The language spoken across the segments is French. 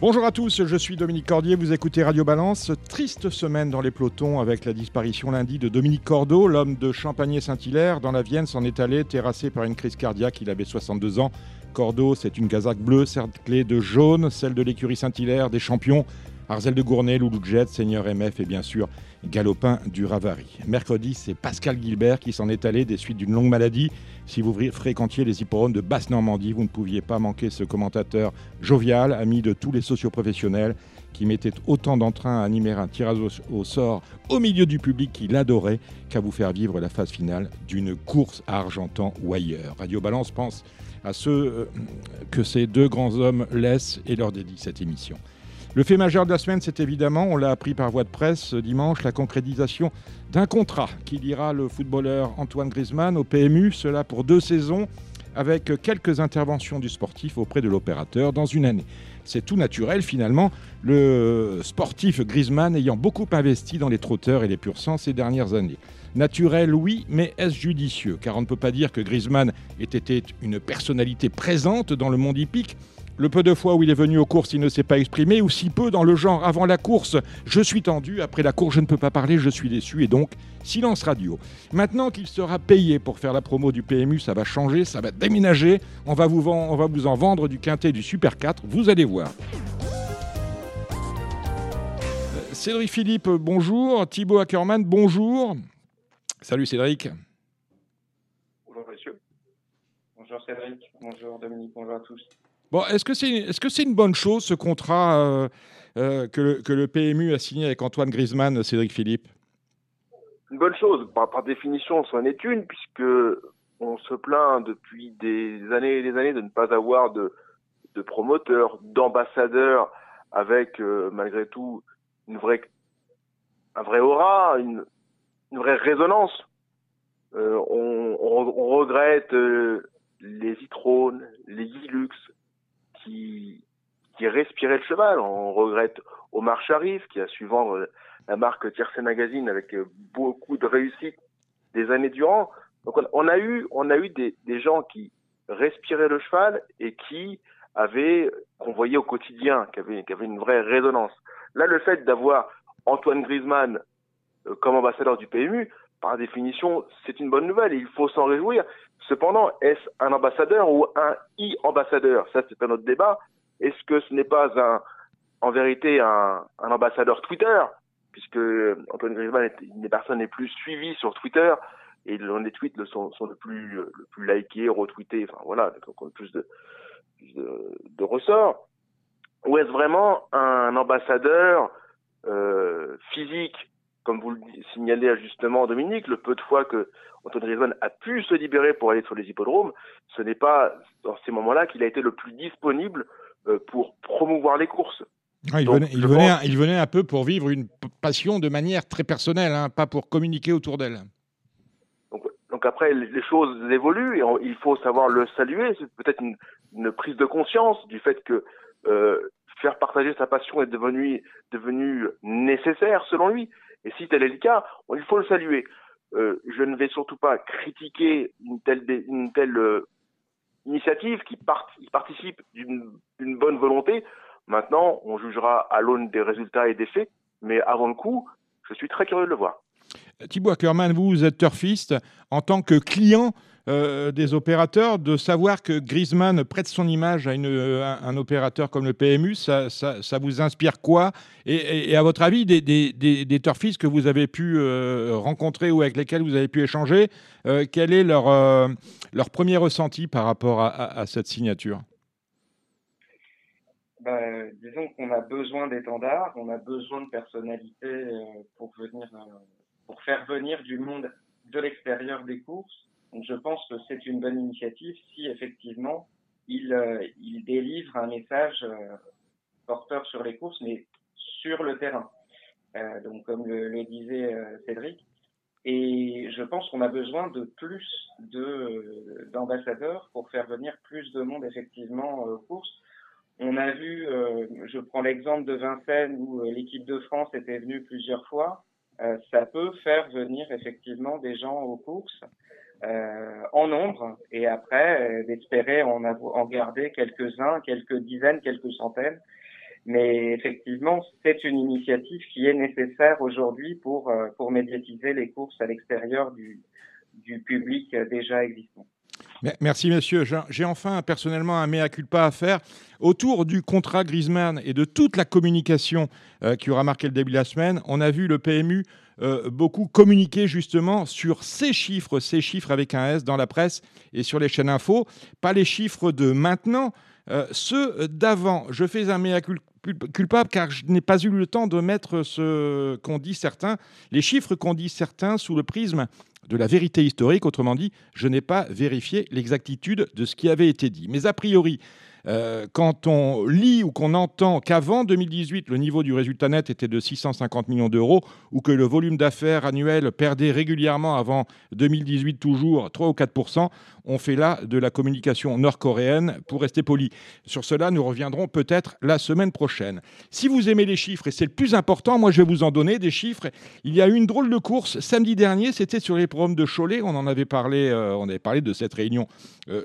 Bonjour à tous, je suis Dominique Cordier, vous écoutez Radio Balance. Triste semaine dans les pelotons avec la disparition lundi de Dominique Cordeau, l'homme de Champagné-Saint-Hilaire. Dans la Vienne, s'en est allé, terrassé par une crise cardiaque. Il avait 62 ans. Cordeau, c'est une casaque bleue cerclée de jaune, celle de l'écurie Saint-Hilaire, des champions. Arzel de Gournay, Loulou Jet, Seigneur MF et bien sûr Galopin du Ravary. Mercredi, c'est Pascal Gilbert qui s'en est allé des suites d'une longue maladie. Si vous fréquentiez les hippodromes de Basse-Normandie, vous ne pouviez pas manquer ce commentateur jovial, ami de tous les socioprofessionnels, qui mettait autant d'entrain à animer un tirage au sort au milieu du public qu'il adorait qu'à vous faire vivre la phase finale d'une course à Argentan ou ailleurs. Radio Balance pense à ceux euh, que ces deux grands hommes laissent et leur dédie cette émission. Le fait majeur de la semaine, c'est évidemment, on l'a appris par voie de presse dimanche, la concrétisation d'un contrat qui liera le footballeur Antoine Griezmann au PMU, cela pour deux saisons, avec quelques interventions du sportif auprès de l'opérateur dans une année. C'est tout naturel finalement, le sportif Griezmann ayant beaucoup investi dans les trotteurs et les pur sang ces dernières années. Naturel, oui, mais est-ce judicieux? Car on ne peut pas dire que Griezmann ait été une personnalité présente dans le monde hippique, le peu de fois où il est venu aux courses, il ne s'est pas exprimé, ou si peu dans le genre avant la course, je suis tendu, après la course, je ne peux pas parler, je suis déçu, et donc silence radio. Maintenant qu'il sera payé pour faire la promo du PMU, ça va changer, ça va déménager, on va vous, en vendre du quintet du Super 4, vous allez voir. Euh, Cédric Philippe, bonjour. Thibaut Ackerman, bonjour. Salut Cédric. Bonjour monsieur. Bonjour Cédric. Bonjour Dominique. Bonjour à tous. Bon, est-ce que c'est est -ce c'est une bonne chose ce contrat euh, euh, que, le, PMU a signé avec Antoine Griezmann, Cédric Philippe? Une bonne chose, par, par définition, c'en est une, puisque on se plaint depuis des années et des années de ne pas avoir de, promoteurs, d'ambassadeurs, avec euh, malgré tout une vraie, un vrai aura, une, vraie résonance. On, regrette les Itrones, les Ilux, qui, respirait le cheval. On regrette Omar Sharif, qui a su vendre la marque Tiercé Magazine avec beaucoup de réussite des années durant. Donc on, a eu, on a eu des, des, gens qui respiraient le cheval et qui avaient, qu'on voyait au quotidien, qui avaient, qui avaient une vraie résonance. Là, le fait d'avoir Antoine Griezmann euh, comme ambassadeur du PMU, par définition, c'est une bonne nouvelle et il faut s'en réjouir. Cependant, est-ce un ambassadeur ou un e-ambassadeur Ça, c'est un autre débat. Est-ce que ce n'est pas un, en vérité un, un ambassadeur Twitter? Puisque Antoine Griezmann est une des personnes les plus suivies sur Twitter et les tweets le sont, sont le plus le plus likés, retweetés, enfin voilà, donc plus de, plus de, de ressort. Ou est-ce vraiment un ambassadeur euh, physique comme vous le signalez justement Dominique, le peu de fois que Antoine Griezmann a pu se libérer pour aller sur les hippodromes, ce n'est pas dans ces moments-là qu'il a été le plus disponible euh, pour promouvoir les courses. Ah, il, Donc, venait, il, venait, pense... il, venait, un peu pour vivre une passion de manière très personnelle, hein, pas pour communiquer autour d'elle. Donc, donc, après, les choses évoluent et on, il faut savoir le saluer. C'est peut-être une, une, prise de conscience du fait que euh, faire partager sa passion est devenu, devenu nécessaire selon lui. Et si tel est le cas, il faut le saluer. Euh, je ne vais surtout pas critiquer une telle, euh, initiative qui, qui participe d'une bonne volonté. Maintenant, on jugera à l'aune des résultats et des faits, mais avant le coup, je suis très curieux de le voir. Thibaut Ackerman, vous, vous êtes turfiste. En tant que client euh, des opérateurs, de savoir que Griezmann prête son image à une, un, opérateur comme le PMU, ça, vous inspire quoi? Et, à votre avis, des, des, que vous avez pu euh, rencontrer ou avec lesquels vous avez pu échanger, euh, quel est leur, euh, leur premier ressenti par rapport à, cette signature? Ben, disons qu'on a besoin d'étendards, on a besoin de personnalités euh, pour venir, euh, pour faire venir du monde de l'extérieur des courses. Donc je pense que c'est une bonne initiative si effectivement il, euh, il délivre un message euh, porteur sur les courses, mais sur le terrain. Euh, donc comme le, le disait Cédric. Et je pense qu'on a besoin de plus de, d'ambassadeurs pour faire venir plus de monde effectivement aux courses. On a vu, je prends l'exemple de Vincennes où l'équipe de France était venue plusieurs fois. ça peut faire venir effectivement des gens aux courses euh, en nombre et après euh, d'espérer en, garder quelques-uns, quelques dizaines, quelques centaines. Mais effectivement, c'est une initiative qui est nécessaire aujourd'hui pour, euh, pour médiatiser les courses à l'extérieur du, du public déjà existant. Merci messieurs. J'ai enfin personnellement un mea culpa à faire autour du contrat Griezmann et de toute la communication qui aura marqué le début de la semaine. On a vu le PMU euh, beaucoup communiqué justement sur ces chiffres, ces chiffres avec un S dans la presse et sur les chaînes info, pas les chiffres de maintenant, euh, ceux d'avant. Je fais un mea culpable car je n'ai pas eu le temps de mettre ce qu'ont dit certains, les chiffres qu'ont dit certains sous le prisme de la vérité historique. Autrement dit, je n'ai pas vérifié l'exactitude de ce qui avait été dit. Mais a priori, euh, quand on lit ou qu'on entend qu'avant 2018, le niveau du résultat net était de 650 millions d'euros, ou que le volume d'affaires annuel perdait régulièrement avant 2018 toujours 3 ou 4 on fait là de la communication nord-coréenne pour rester poli. Sur cela, nous reviendrons peut-être la semaine prochaine. Si vous aimez les chiffres, et c'est le plus important, moi je vais vous en donner des chiffres. Il y a eu une drôle de course samedi dernier, c'était sur les programmes de Cholet, on en avait parlé, euh, on avait parlé de cette réunion euh,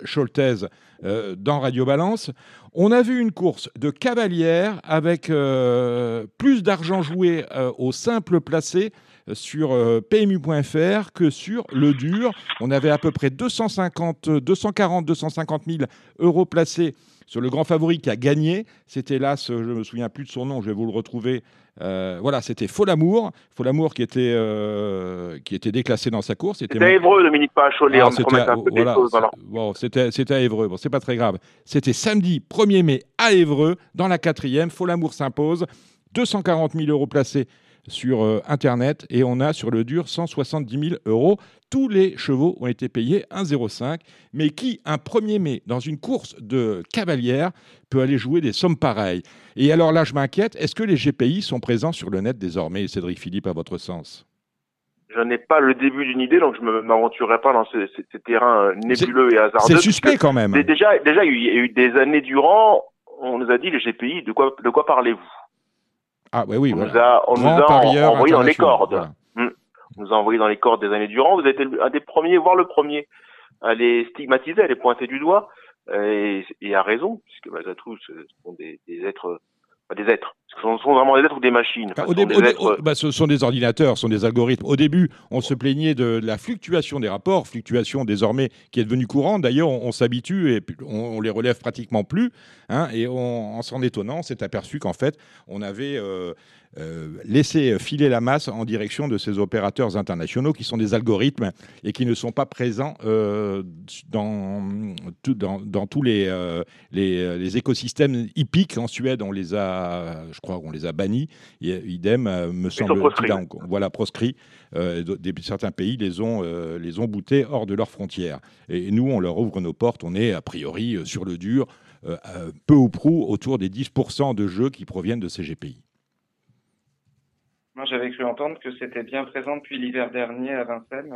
euh, dans Radio Balance. On a vu une course de cavalière avec euh, plus d'argent joué au simple placé sur PMU.fr que sur le dur. On avait à peu près 250, 240, 250 000 euros placés sur le grand favori qui a gagné. C'était là, je ne me souviens plus de son nom, je vais vous le retrouver. Euh, voilà, c'était Folamour, Folamour qui était euh, qui était déclassé dans sa course. C'était à Évreux, Dominique pas à Cholet. Ah, c'était c'était à Évreux. Bon, c'est pas très grave. C'était samedi 1er mai à Évreux, dans la quatrième. Folamour s'impose, 240 000 euros placés sur euh, Internet et on a sur le dur 170 000 euros. Tous les chevaux ont été payés 1,05. Mais qui, un 1er mai, dans une course de cavalière, peut aller jouer des sommes pareilles? Et alors là, je m'inquiète, est-ce que les GPI sont présents sur le net désormais, Cédric Philippe, à votre sens? Je n'ai pas le début d'une idée, donc je ne m'aventurerai pas dans ces, terrains euh, nébuleux et hasardeux. C'est suspect quand même. Déjà, déjà, il y a eu des années durant, on nous a dit les GPI, de quoi, de quoi parlez-vous? Ah oui, on nous a, on nous a envoyé dans les cordes. Hmm. On nous a envoyé dans les cordes des années durant. Vous êtes un des premiers, voire le premier, à les stigmatiser, à les pointer du doigt. Et, et à raison, puisque malgré tout, ce sont des, des êtres des êtres. Ce sont vraiment des êtres ou des machines. au bah, ce sont des ordinateurs, ce sont des algorithmes. Au début, on se plaignait de la fluctuation des rapports, fluctuation désormais qui est devenue courante. D'ailleurs, on, s'habitue et on, les relève pratiquement plus. Hein, et en s'en étonnant, on s'est aperçu qu'en fait, on avait euh, euh, laisser filer la masse en direction de ces opérateurs internationaux qui sont des algorithmes et qui ne sont pas présents euh, dans, dans, tous les, les, écosystèmes hippiques. En Suède, on les a, je crois qu'on les a bannis. Et, idem, me semble-t-il, voilà, proscrit. certains pays les ont, les ont boutés hors de leurs frontières. Et nous, on leur ouvre nos portes. On est a priori sur le dur, peu ou prou autour des 10% de jeux qui proviennent de ces GPI. Moi, j'avais cru entendre que c'était bien présent depuis l'hiver dernier à Vincennes.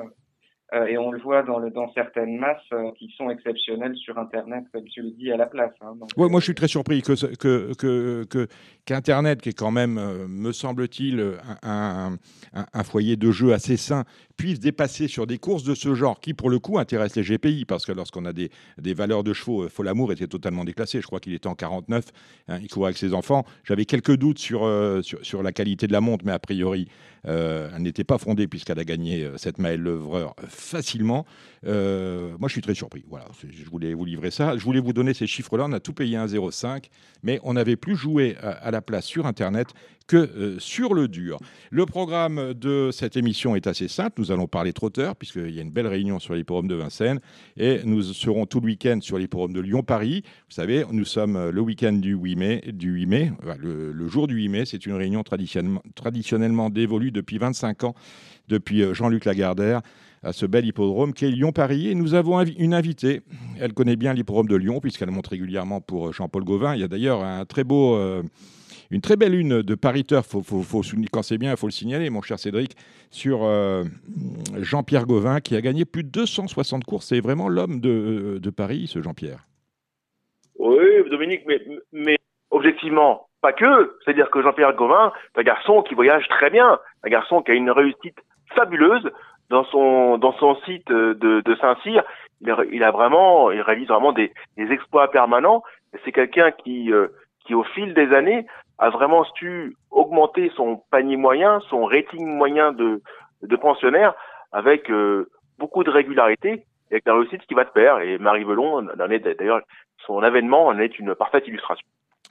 Euh, et on le voit dans, le, dans certaines masses euh, qui sont exceptionnelles sur Internet, comme tu le dis, à la place. Hein, moi je suis très surpris que, que, que, qu'Internet, qui est quand même, euh, me semble-t-il, un, un, foyer de jeu assez sain, puisse dépasser sur des courses de ce genre, qui pour le coup intéressent les GPI, parce que lorsqu'on a des, des, valeurs de chevaux, Folamour était totalement déclassé, je crois qu'il était en 49, hein, il courait avec ses enfants. J'avais quelques doutes sur, sur, sur, la qualité de la montre, mais a priori, elle n'était pas fondée puisqu'elle a gagné cette Maëlle Levreur facilement. Euh, moi, je suis très surpris. Voilà, je voulais vous livrer ça. Je voulais vous donner ces chiffres-là. On a tout payé 1,05, mais on n'avait plus joué à, la place sur Internet que euh, sur le dur. Le programme de cette émission est assez simple. Nous allons parler trotteur, puisqu'il y a une belle réunion sur l'hipporome de Vincennes, et nous serons tout le week-end sur l'hipporome de Lyon-Paris. Vous savez, nous sommes le week-end du 8 mai. Du 8 mai le, jour du 8 mai, c'est une réunion traditionnellement, dévolue depuis 25 ans, depuis euh, Jean-Luc Lagardère à ce bel hippodrome qui est Lyon-Paris. Et nous avons une invitée. Elle connaît bien l'hippodrome de Lyon puisqu'elle monte régulièrement pour euh, Jean-Paul Gauvin. Il y a d'ailleurs un très beau... une très belle une de faut, quand c'est bien, il faut le signaler, mon cher Cédric, sur euh, Jean-Pierre Gauvin, qui a gagné plus de 260 courses. C'est vraiment l'homme de, de, Paris, ce Jean-Pierre. Oui, Dominique, mais, objectivement, pas que. C'est-à-dire que Jean-Pierre Gauvin, c'est un garçon qui voyage très bien, un garçon qui a une réussite fabuleuse dans son dans son site de, de Saint-Cyr. Il, a vraiment, il réalise vraiment des, exploits permanents. C'est quelqu'un qui euh, qui au fil des années a vraiment su augmenter son panier moyen, son rating moyen de de pensionnaire avec euh, beaucoup de régularité et avec la réussite qui va de pair. Et Marie Velon, d'ailleurs, son avènement en est une parfaite illustration.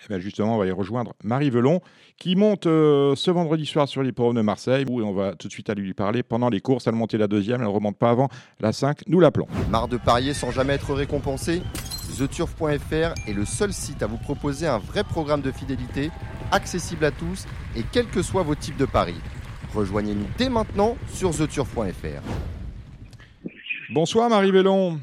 Eh bien justement, on va y rejoindre Marie Velon, qui monte euh, ce vendredi soir sur l'hippodrome de Marseille, où on va tout de suite aller lui parler pendant les courses. Elle montait la deuxième, elle ne remonte pas avant la 5. Nous l'appelons. Marre de parier sans jamais être récompensé? TheTurf.fr est le seul site à vous proposer un vrai programme de fidélité, accessible à tous et quels que soient vos types de paris. Rejoignez-nous dès maintenant sur TheTurf.fr. Bonsoir Marie Velon.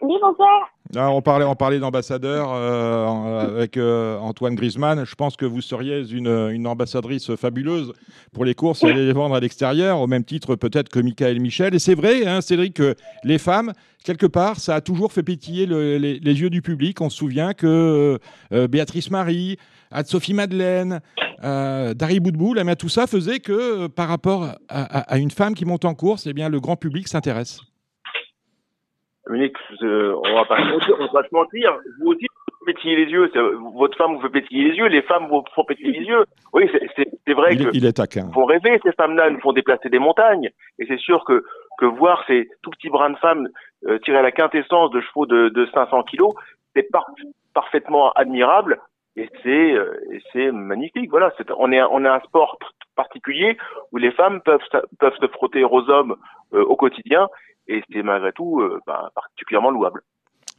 Oui, bonsoir. Ah, on parlait, on parlait d'ambassadeur euh, avec euh, Antoine Griezmann. Je pense que vous seriez une, une ambassadrice fabuleuse pour les courses et les vendre à l'extérieur, au même titre peut-être que Michael Michel. Et c'est vrai, hein, Cédric, que les femmes, quelque part, ça a toujours fait pétiller les, les, yeux du public. On se souvient que euh, Béatrice Marie, Anne-Sophie Madeleine, Dari Boudboul, eh tout ça faisait que par rapport à, à, une femme qui monte en course, eh bien, le grand public s'intéresse. On va pas on va pas se mentir. Vous aussi, vous pétillez les yeux. Votre femme vous fait pétiller les yeux. Les femmes vous font pétiller les yeux. Oui, c'est vrai il, que. Il est taquin. Font rêver ces femmes-là, nous font déplacer des montagnes. Et c'est sûr que que voir ces tout petits brins de femmes euh, tirer la quintessence de chevaux de, de 500 kilos, c'est parfaitement admirable. Et c'est euh, c'est magnifique. Voilà, on est on un sport particulier où les femmes peuvent peuvent se frotter aux hommes euh, au quotidien et c'est malgré tout euh, bah, particulièrement louable.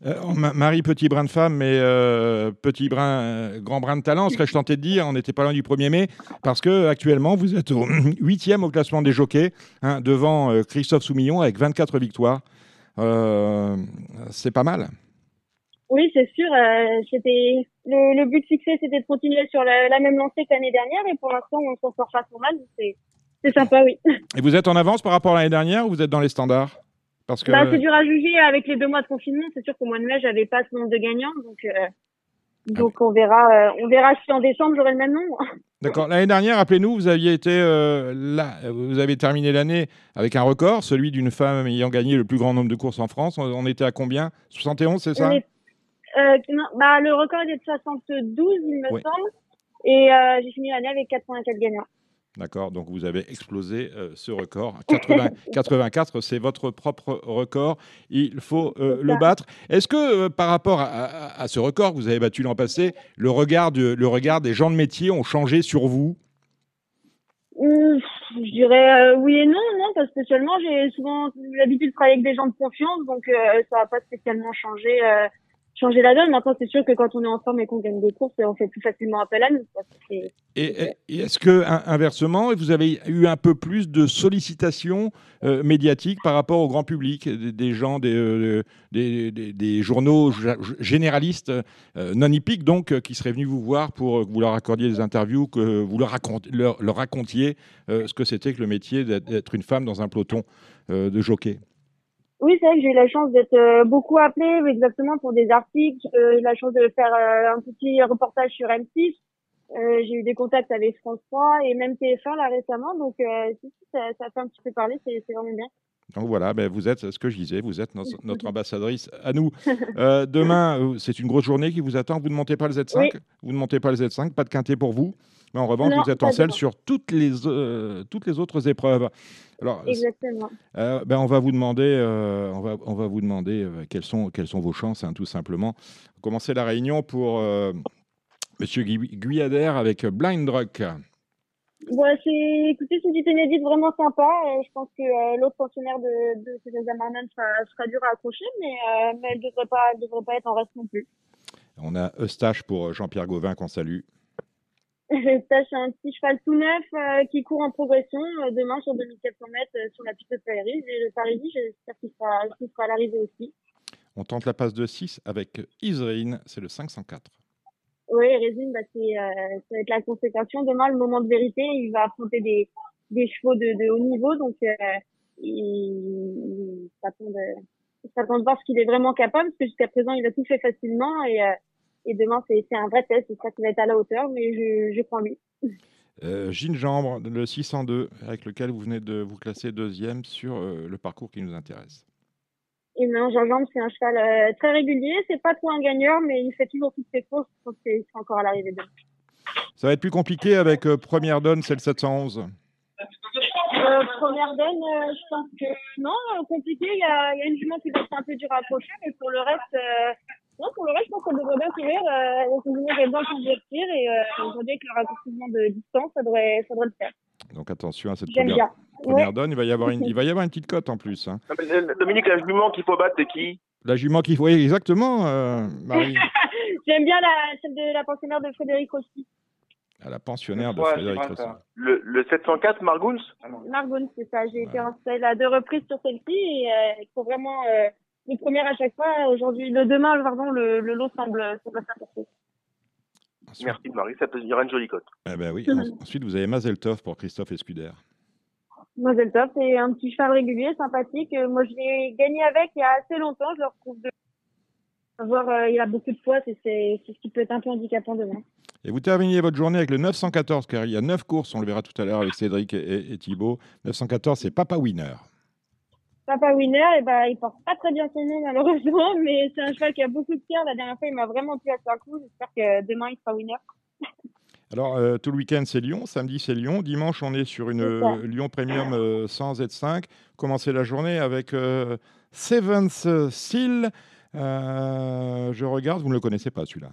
Euh, Marie, petit brin de femme, mais euh, petit brin, grand brin de talent, serais-je tenté de dire. On n'était pas loin du 1er mai, parce que actuellement, vous êtes au 8e au classement des jockeys, hein, devant Christophe Soumillon avec 24 victoires. c'est pas mal. Oui, c'est sûr. c'était le, but fixé, c'était de continuer sur la, même lancée que l'année dernière, et pour l'instant, on s'en sort pas trop mal. C'est sympa, oui. Et vous êtes en avance par rapport à l'année dernière ou vous êtes dans les standards? Bah, c'est dur à juger avec les deux mois de confinement. C'est sûr qu'au mois de mai, j'avais pas ce nombre de gagnants, donc euh, donc on verra. Euh, on verra si en décembre j'aurai le même nombre. D'accord. L'année dernière, rappelez-nous, vous aviez été euh, là, vous avez terminé l'année avec un record, celui d'une femme ayant gagné le plus grand nombre de courses en France. On, était à combien? 71, c'est ça? Bah, le record est de 72, il me semble, et j'ai fini l'année avec 84 gagnants. D'accord, donc vous avez explosé euh, ce record. 80, 84, c'est votre propre record. Il faut euh, le battre. Est-ce que euh, par rapport à, ce record que vous avez battu l'an passé, le regard, le regard des gens de métier ont changé sur vous? Je dirais oui et non, non, pas spécialement. J'ai souvent l'habitude de travailler avec des gens de confiance, donc ça n'a pas spécialement changé changer la donne. Maintenant, c'est sûr que quand on est ensemble et qu'on gagne des courses, on fait plus facilement appel à nous. Et, est-ce que, inversement, vous avez eu un peu plus de sollicitations euh, médiatiques par rapport au grand public, des, gens, des, euh, journaux généralistes, euh, non hippiques, donc, qui seraient venus vous voir pour que vous leur accordiez des interviews, que vous leur, leur racontiez ce que c'était que le métier d'être une femme dans un peloton de jockey? Oui, c'est vrai que j'ai eu la chance d'être euh, beaucoup appelée exactement pour des articles. Euh, j'ai eu la chance de faire euh, un petit reportage sur M6. j'ai eu des contacts avec France 3 et même TF1 là récemment. Donc, ça, ça fait un petit peu parler, c'est vraiment bien. Donc voilà, ben vous êtes ce que je disais, vous êtes notre, ambassadrice à nous. demain, c'est une grosse journée qui vous attend. Vous ne montez pas le Z5 Vous ne montez pas le Z5, pas de quintet pour vous? Mais en revanche, vous êtes en selle sur toutes les, toutes les autres épreuves. Alors, Exactement. Euh, ben on va vous demander, euh, on va, on va vous demander euh, quelles, sont, quelles sont vos chances, hein, tout simplement. Commencer la réunion pour Monsieur Guyader avec Blind Rock. Ouais, c'est, écoutez, c'est du inédit vraiment sympa. je pense que l'autre pensionnaire de, de César Marnan sera, sera dur à accrocher, mais, mais elle ne devrait devrait pas être en reste non plus. On a Eustache pour Jean-Pierre Gauvin qu'on salue. C'est un petit cheval tout neuf euh, qui court en progression euh, demain sur 2400 mètres euh, sur la piste de Paris. Et le Paris, j'espère qu'il sera, sera à l'arrivée aussi. On tente la passe de 6 avec Isrine, c'est le 504. Oui, Résine, bah, c'est, euh, ça va être la consécration. Demain, le moment de vérité, il va affronter des, des chevaux de, de haut niveau, donc euh, il, s'attend de, de voir ce qu'il est vraiment capable, parce que jusqu'à présent, il a tout fait facilement, et, euh, et demain, c'est, un vrai test, c'est ça qui va être à la hauteur, mais je, en lui. Euh, Gingembre, le 602, avec lequel vous venez de vous classer deuxième sur euh, le parcours qui nous intéresse. Et non, Gingembre, c'est un cheval euh, très régulier, c'est pas trop un gagneur, mais il fait toujours toutes ses courses, je pense qu'il sera encore à l'arrivée demain. Ça va être plus compliqué avec euh, Première Donne, c'est le 711. Euh, première donne, euh, je pense que non, compliqué. Il y a, il y a une jument qui va être un peu dur à approcher, mais pour le reste, euh, non, pour le reste, je pense qu'elle devrait bien courir. Euh, les jument est bien convertir et euh, aujourd'hui avec le raccourcissement de distance, ça devrait, ça devrait le faire. Donc attention à cette première, bien. première Ouais. donne, il va, y avoir une, il va y avoir une petite cote en plus. hein. Ah, mais, euh, Dominique, la jument qu'il faut battre, c'est qui? La jument qu'il faut, oui, exactement, euh, Marie, J'aime bien la, celle de la pensionnaire de Frédéric Rossi. à la pensionnaire de Ouais, Frédéric Rossi. le, le 704 Margouns? Ah. Margon, c'est ça. J'ai été installée à deux reprises sur celle-ci et euh, il faut vraiment euh, les premières à chaque fois. Aujourd'hui, le demain, pardon, le, le lot semble, semble. Ensuite, Merci Marie, ça peut devenir une jolie cote. eh ben oui, en- ensuite, vous avez Mazeltov pour Christophe Escuder. Moselle Top, c'est un petit cheval régulier, sympathique. Euh, moi, je l'ai gagné avec il y a assez longtemps. Je le retrouve de voir, euh, il a beaucoup de poids, c'est ce qui peut être un peu handicapant demain. Et vous terminez votre journée avec le 914, car il y a 9 courses, on le verra tout à l'heure avec Cédric et, et, et Thibaut. 914, c'est Papa Winner. Papa Winner, eh ben, il porte pas très bien son nom malheureusement, mais c'est un cheval qui a beaucoup de cœur. La dernière fois, il m'a vraiment plu à son coup. J'espère que demain, il sera winner. Alors, euh, tout le week-end, c'est Lyon. Samedi, c'est Lyon. Dimanche, on est sur une euh, Lyon Premium euh, sans Z5. Commencez la journée avec euh, Seventh Seal. Je regarde, vous ne le connaissez pas celui-là.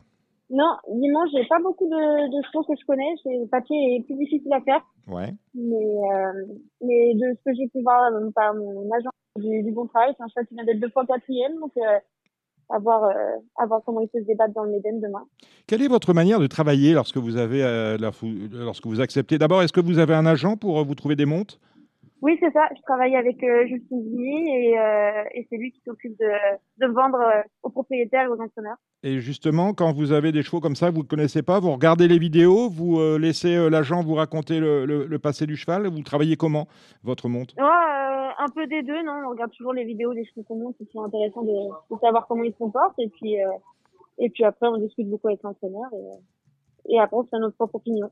Non, dimanche, j'ai pas beaucoup de, de chevaux que je connais. Le papier est plus difficile à faire. Ouais. Mais, mais de ce que j'ai pu voir par mon agent du, du bon travail, c'est un cheval qui vient d'être deux fois quatrième. Donc, euh, à, voir, euh, à voir comment il peut se débattre dans le Méden demain. Quelle est votre manière de travailler lorsque vous avez, euh, lorsque vous acceptez? D'abord, est-ce que vous avez un agent pour euh, vous trouver des montes Oui, c'est ça. Je travaille avec Jules Singhi et, et c'est lui qui s'occupe de, de vendre aux propriétaires et aux entraîneurs. Et justement, quand vous avez des chevaux comme ça, vous ne connaissez pas, vous regardez les vidéos, vous laissez l'agent vous raconter le, le- le passé du cheval, vous travaillez comment votre monte euh, un peu des deux, non. On regarde toujours les vidéos des chevaux qu'on monte. C'est toujours intéressant de, de savoir comment ils se comportent. Et puis, euh, et puis après, on discute beaucoup avec l'entraîneur. Et, euh, et après, on fait notre propre opinion.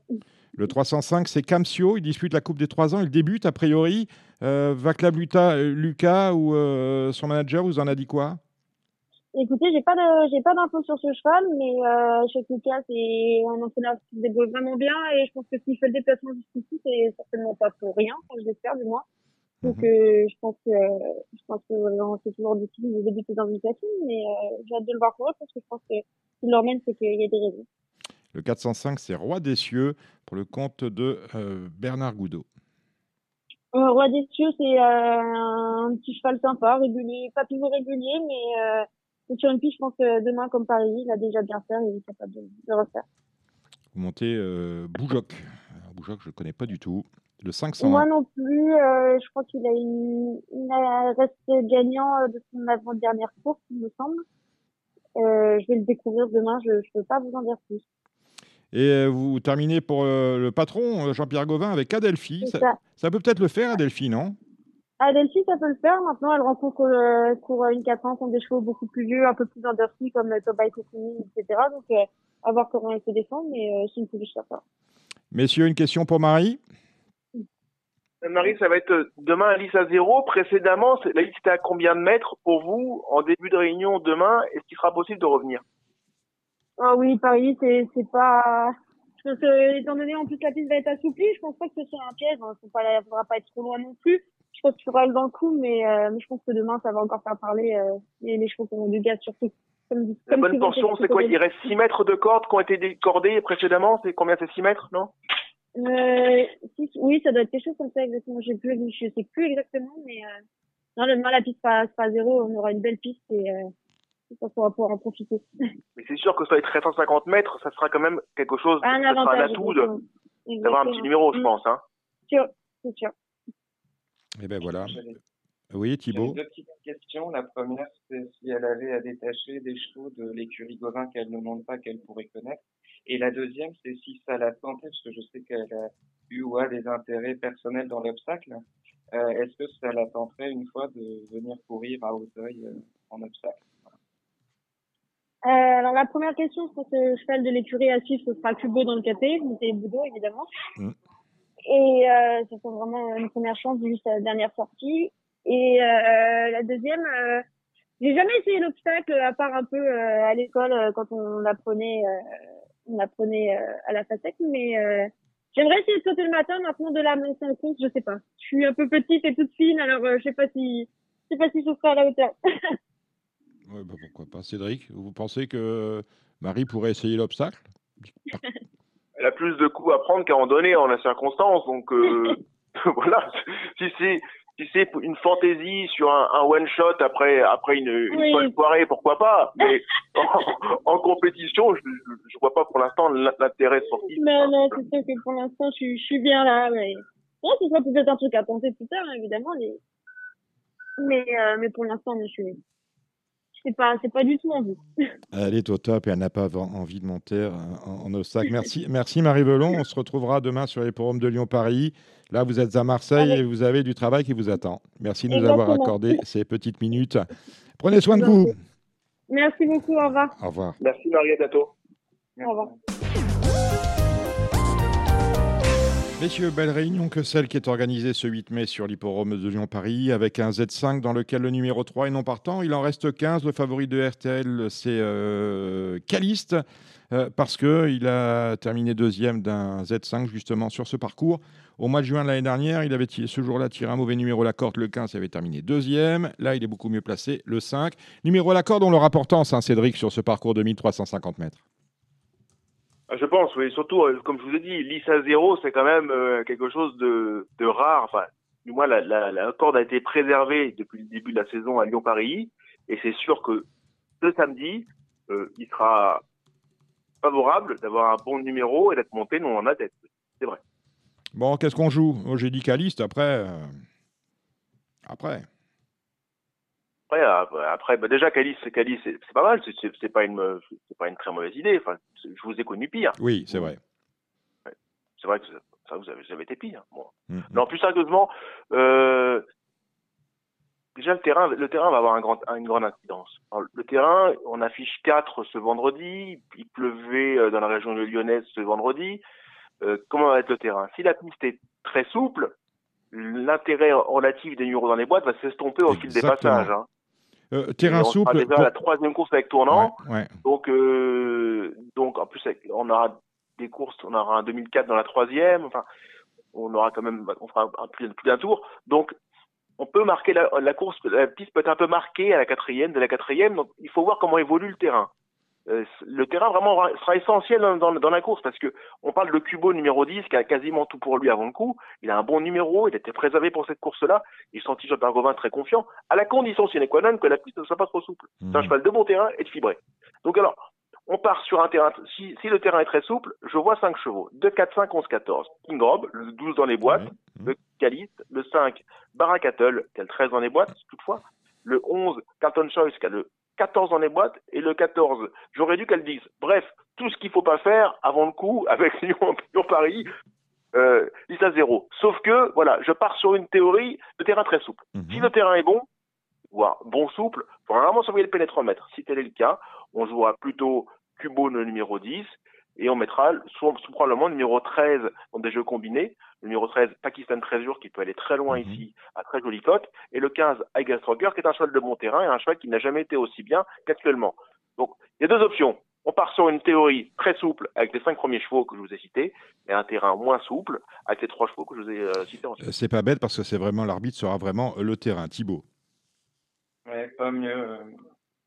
Le 305, c'est Camsio, il dispute la Coupe des 3 ans, il débute a priori. Euh, Vaclav Luta- euh, Lucas ou euh, son manager vous en a dit quoi? Écoutez, j'ai pas de, j'ai pas d'infos sur ce cheval, mais euh, chez Lucas, c'est un entraîneur qui se débrouille vraiment bien et je pense que s'il fait le déplacement jusqu'ici, c'est certainement pas pour rien, enfin, je l'espère du moins. Donc, Mhm. euh, je pense que, je pense que euh, c'est toujours difficile de débuter dans une classine, mais euh, j'ai hâte de le voir courir parce que je pense que s'il le remène, c'est qu'il y a des raisons. Le 405, c'est Roi des cieux pour le compte de euh, Bernard Goudot. Roi des cieux, c'est un petit cheval sympa, régulier, pas toujours régulier, mais sur une piste, je pense que demain, comme Paris, il a déjà bien fait il est capable de, de refaire. Vous montez euh, Boujoc. Alors, Boujoc, je ne connais pas du tout. Le 501. Moi non plus, euh, je crois qu'il a une, resté gagnant euh, de son avant-dernière course, il me semble. Euh, je vais le découvrir demain, je ne peux pas vous en dire plus. Et vous terminez pour euh, le patron, Jean-Pierre Gauvin, avec Adelphi. Ça, ça. ça peut peut-être le faire, Adelphi, non? Adelphi, ça peut le faire. Maintenant, elle rencontre euh, court une 4 ans contre des chevaux beaucoup plus vieux, un peu plus endurcis comme Tobai Kokumi, etc. Donc, à voir comment elle se défend, mais c'est une pouliche ça. Messieurs, une question pour Marie? Marie, ça va être euh, demain 10 à 0. Précédemment, la liste était à combien de mètres pour vous en début de réunion demain? Est-ce qu'il sera possible de revenir? Ah oui, Paris, c'est c'est pas. Je pense que, étant donné en plus la piste va être assouplie, je pense pas que ce soit un piège. Il ne faudra, faudra pas être trop loin non plus. Je pense qu'il y aura le dans le coup, mais, euh, mais je pense que demain, ça va encore faire parler euh, les, les chevaux qui ont du gaz surtout. Comme, La comme bonne portion, c'est quoi? Il reste 6 mètres de cordes qui ont été décordées précédemment. C'est combien? C'est 6 mètres, non? Euh, si, oui, ça doit être quelque chose comme ça exactement. J'ai plus, je sais plus exactement, mais euh, non, demain la piste sera, sera à zéro, on aura une belle piste et euh, ça on va pouvoir en profiter. Mais c'est sûr que sur les 1350 mètres, ça sera quand même quelque chose, Un ça sera un atout d'avoir un petit numéro, je Mm, pense. Hein. sûr, c'est sûr. Eh bien voilà. Oui, Thibaut deux petites questions. La première, c'est si elle avait à détacher des chevaux de l'écurie Gauvin qu'elle ne monte pas, qu'elle pourrait connaître. Et la deuxième, c'est si ça la tentait, parce que je sais qu'elle a eu ou a des intérêts personnels dans l'obstacle. Euh, Est-ce que ça la tenterait une fois de venir courir à Hauteuil euh, en obstacle? Euh, alors la première question sur ce cheval de l'écurie à suivre, ce sera Kubo dans le KT, c'est Boudot évidemment. Mm. Et euh, c'est vraiment une première chance vu sa dernière sortie. Et euh, la deuxième, euh, j'ai jamais essayé l'obstacle à part un peu euh, à l'école quand on apprenait, euh, on apprenait euh, à la FASEC, mais euh, j'aimerais essayer de sauter le matin. Maintenant de la monter en course, je sais pas. Je suis un peu petite et toute fine, alors euh, je sais pas si, je sais pas si je serai à la hauteur. Ouais, bah, pourquoi pas. Cédric, vous pensez que Marie pourrait essayer l'obstacle? Elle a plus de coups à prendre qu'à en donner en la circonstance. Donc euh, voilà, si c'est si c'est une fantaisie sur un, un one shot après après une, une Oui. folle soirée, pourquoi pas. Mais en, en compétition, je, je, je vois pas pour l'instant l'intérêt sportif. Non, non, c'est sûr que pour l'instant, je, suis- je suis bien là, mais bon, ce sera peut-être un truc à tenter plus tard, hein, évidemment, mais, mais, euh, mais pour l'instant, je suis, c'est pas, c'est pas du tout en vue. Elle est au top et elle n'a pas envie de monter euh, en, en obstacle. Merci, merci Marie Velon. On se retrouvera demain sur les forums de Lyon-Paris. Là, vous êtes à Marseille Avec- et vous avez du travail qui vous attend. Merci de nous avoir accordé ces petites minutes. Prenez soin de vous. Merci beaucoup, au revoir. Au revoir. Merci Marie, à bientôt. Au revoir. Messieurs, belle réunion que celle qui est organisée ce 8 mai sur l'hipporome de Lyon-Paris avec un Z5 dans lequel le numéro 3 est non partant. Il en reste 15. Le favori de RTL, c'est euh, Caliste euh, parce qu'il a terminé deuxième d'un Z5 justement sur ce parcours. Au mois de juin de l'année dernière, il avait ce jour-là tiré un mauvais numéro à la corde. Le 15 il avait terminé deuxième. Là, il est beaucoup mieux placé. Le 5. Numéro à la corde, on le rapportance, hein, Cédric, sur ce parcours de 1350 mètres. Ah, Je pense, oui. Surtout, euh, comme je vous ai dit, l'ISA 0, c'est quand même euh, quelque chose de, rare. Enfin, du moins, la, corde a été préservée depuis le début de la saison à Lyon-Paris. Et c'est sûr que ce samedi, euh, il sera favorable d'avoir un bon numéro et d'être monté non en la tête. C'est vrai. Bon, qu'est-ce qu'on joue? Moi, J'ai dit Caliste. Après, euh, après. Après, euh, après bah déjà, Calice, c'est Calice, c'est pas mal. C'est- pas une, pas une très mauvaise idée. Enfin, je vous ai connu pire. Oui, c'est vrai. C'est vrai que ça, vous, avez, vous avez été pire. Bon. Mm. Non, plus sérieusement, euh, déjà le terrain, le terrain va avoir un grand, une grande incidence. Alors, le terrain, on affiche 4 ce vendredi. Il pleuvait dans la région de lyonnaise ce vendredi. Euh, comment va être le terrain? Si la piste est très souple, l'intérêt relatif des numéros dans les boîtes va s'estomper au fil des passages. Hein. Euh, terrain on souple. déjà à pour- la troisième course avec tournant. Ouais, ouais. Donc, euh, donc en plus, on aura des courses, on aura un 2004 dans la troisième. Enfin, on aura quand même, on fera un, plus, plus d'un tour. Donc, on peut marquer la, la course, la piste peut être un peu marquée à la quatrième, de la quatrième. Donc, il faut voir comment évolue le terrain. Euh, le terrain vraiment sera essentiel dans, dans, dans la course parce que on parle de Kubo numéro 10 qui a quasiment tout pour lui avant le coup. Il a un bon numéro, il a été préservé pour cette course-là. Il sentit Jean Gauvin très confiant, à la condition sine qua non que la piste ne soit pas trop souple. C'est un Mhm. cheval de bon terrain et de fibré. Donc alors, on part sur un terrain, si, si le terrain est très souple, je vois 5 chevaux. 2, 4, 5, 11, 14. King Rob, le 12 dans les boîtes, Ouais. le Calice, le 5, Baracattle, qui a le 13 dans les boîtes, toutefois, le 11, Carlton Choice, qui a le 14 dans les boîtes, et le 14, j'aurais dû qu'elle dise. Bref, tout ce qu'il faut pas faire avant le coup avec Lyon, Lyon Paris, euh, Lisa zéro. Sauf que, voilà, je pars sur une théorie de terrain très souple. Mhm. Si le terrain est bon, voire bon souple, il faut vraiment surveiller le pénétromètre. Si tel est le cas, on jouera plutôt Kubo le numéro 10 et on mettra soit probablement le numéro 13 dans des jeux combinés. Le numéro 13, Pakistan Treasure, qui peut aller très loin Mhm. ici, à très jolie cote. Et le 15, Aiga Stroker, qui est un cheval de bon terrain et un cheval qui n'a jamais été aussi bien qu'actuellement. Donc, il y a deux options. On part sur une théorie très souple avec les cinq premiers chevaux que je vous ai cités, et un terrain moins souple avec les trois chevaux que je vous ai euh, cités ensuite. Euh, C'est pas bête parce que c'est vraiment l'arbitre sera vraiment euh, le terrain. Thibaut. Ouais, pas mieux.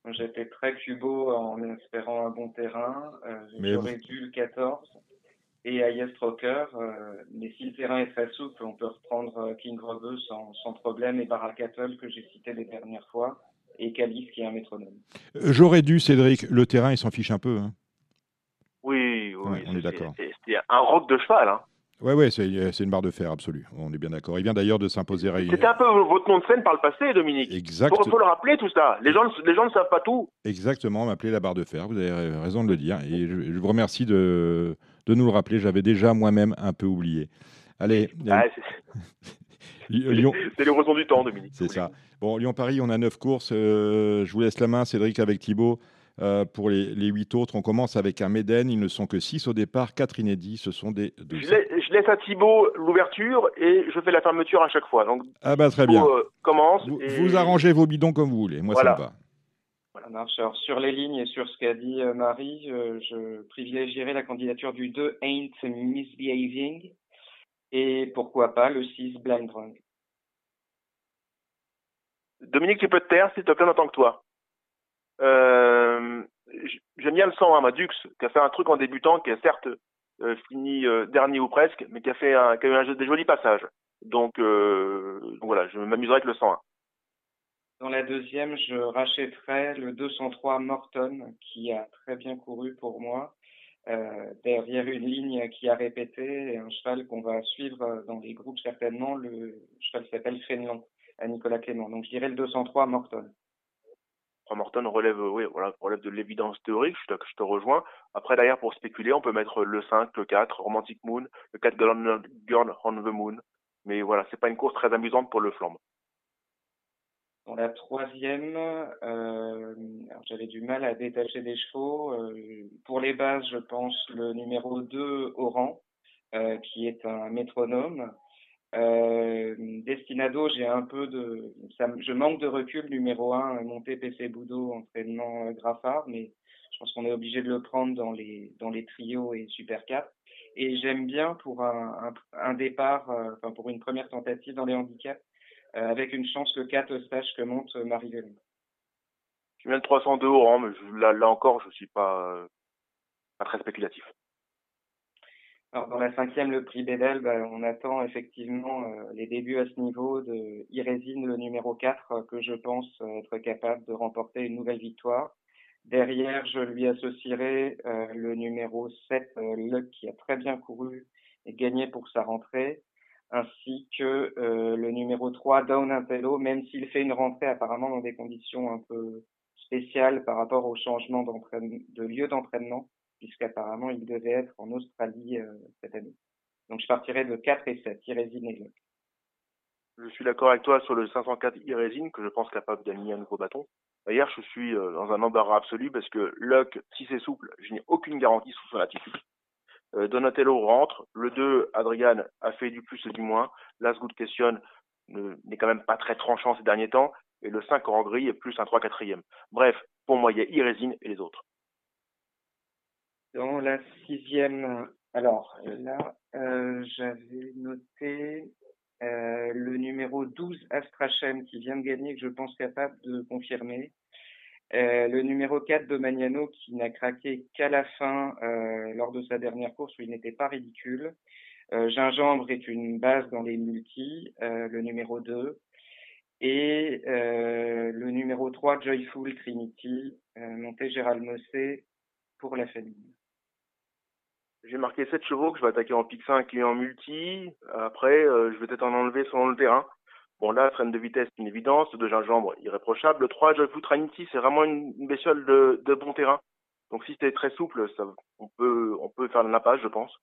J'étais très cubo en espérant un bon terrain. Euh, Mais J'aurais dû le 14 et Ayes Stroker. euh, mais si le terrain est très souple, on peut reprendre euh, King Robeux sans, sans problème et Baracattle que j'ai cité les dernières fois et Calice qui est un métronome. J'aurais dû, Cédric. Le terrain, il s'en fiche un peu. hein. Oui, oui, Ouais, on est d'accord. c'est- C'est un rock de cheval. Hein. Ouais, ouais, c'est c'est une barre de fer absolue. On est bien d'accord. Il vient d'ailleurs de s'imposer. ré- C'était un peu votre nom de scène par le passé, Dominique. Exact. Faut, faut le rappeler tout ça. Les gens, ne- les gens ne savent pas tout. Exactement, m'appeler la barre de fer. Vous avez raison de le dire. Et je, je vous remercie de, de nous le rappeler. J'avais déjà moi-même un peu oublié. Allez, Ah, c'est- Lyon. c'est l'érosion du temps, Dominique. C'est ça. Bon, Lyon-Paris, on a neuf courses. Euh, je vous laisse la main, Cédric, avec Thibaut. Euh, pour les, les huit autres, on commence avec un Méden. Ils ne sont que six au départ, quatre inédits. Ce sont des. de- Je laisse, je laisse à Thibaut l'ouverture et je fais la fermeture à chaque fois. Donc, Ah bah très bien. Euh, commence. Vous, et- vous arrangez vos bidons comme vous voulez. Moi, Voilà. ça me va. Alors, sur les lignes et sur ce qu'a dit euh, Marie, euh, je privilégierai la candidature du 2 Ain't Misbehaving et pourquoi pas le 6 Blind Drunk. Dominique, tu peux te taire, s'il te plaît, en tant que toi. Euh, J'aime bien le 101, Madux, qui a fait un truc en débutant, qui a certes euh, fini euh, dernier ou presque, mais qui a fait un, qui a eu un des jolis passages. Donc, euh, donc voilà, je m'amuserai avec le 101. Dans la deuxième, je rachèterai le 203 Morton, qui a très bien couru pour moi, euh, derrière une ligne qui a répété, et un cheval qu'on va suivre dans les groupes certainement. Le cheval s'appelle Fénelon, à Nicolas Clément. Donc je dirais le 203 Morton. Morton relève, euh, oui, voilà, relève de l'évidence théorique, je te, je rejoins. Après, derrière, pour spéculer, on peut mettre le 5, le 4, Romantic Moon, le 4, Girl, on the Moon. Mais voilà, c'est pas une course très amusante pour le flambe. Dans la troisième, euh, j'avais du mal à détacher des chevaux. Euh, pour les bases, je pense le numéro 2 Oran, qui est un métronome. Euh, Destinado, j'ai un peu de, ça, je manque de recul. Numéro 1, monté PC Boudot, entraînement euh, Graffard, mais je pense qu'on est obligé de le prendre dans les dans les trios et Super 4. Et j'aime bien pour un, un, un départ, euh, enfin pour une première tentative dans les handicaps, euh, avec une chance le 4 stage que monte euh, Marie Vélon. Je viens de 302 au rang, mais je- là, là encore, je suis pas, euh, pas très spéculatif. Alors, dans la cinquième, le prix Bédel, bah, on attend effectivement euh, les débuts à ce niveau de Irésine, le numéro 4, euh, que je pense euh, être capable de remporter une nouvelle victoire. Derrière, je lui associerai euh, le numéro 7, euh, Luck, qui a très bien couru et gagné pour sa rentrée, ainsi que euh, le numéro 3, Down Intello, même s'il fait une rentrée apparemment dans des conditions un peu spéciales par rapport au changement de lieu d'entraînement puisqu'apparemment il devait être en Australie euh, cette année. Donc je partirai de 4 et 7, Irésine et Luck. Je suis d'accord avec toi sur le 504 Irésine, que je pense capable d'aligner un nouveau bâton. D'ailleurs, je suis euh, dans un embarras absolu parce que Luck, si c'est souple, je n'ai aucune garantie sur son attitude. Euh, Donatello rentre. Le 2, Adrian, a fait du plus et du moins. Last Good Question ne- n'est quand même pas très tranchant ces derniers temps. Et le 5 en gris est plus un 3 4 Bref, pour moi, il y a Irésine et les autres. Dans la sixième, alors là, euh, j'avais noté euh, le numéro 12, Astrachem, qui vient de gagner, que je pense capable de confirmer. Euh, le numéro 4 de Magnano, qui n'a craqué qu'à la fin euh, lors de sa dernière course où il n'était pas ridicule. Euh, Gingembre est une base dans les multis, euh, le numéro 2. Et le numéro 3, Joyful Trinity, monté Gérald Mossé pour la famille. J'ai marqué 7 chevaux que je vais attaquer en pic 5 et en multi. Après, euh, je vais peut-être en enlever selon le terrain. Bon, là, freine de vitesse, une évidence. Le 2 gingembre, irréprochable. Le 3, Joyful Trinity, c'est vraiment une, une bestiole de, de bon terrain. Donc, si c'est très souple, ça, on peut, on peut faire l'impasse, je pense.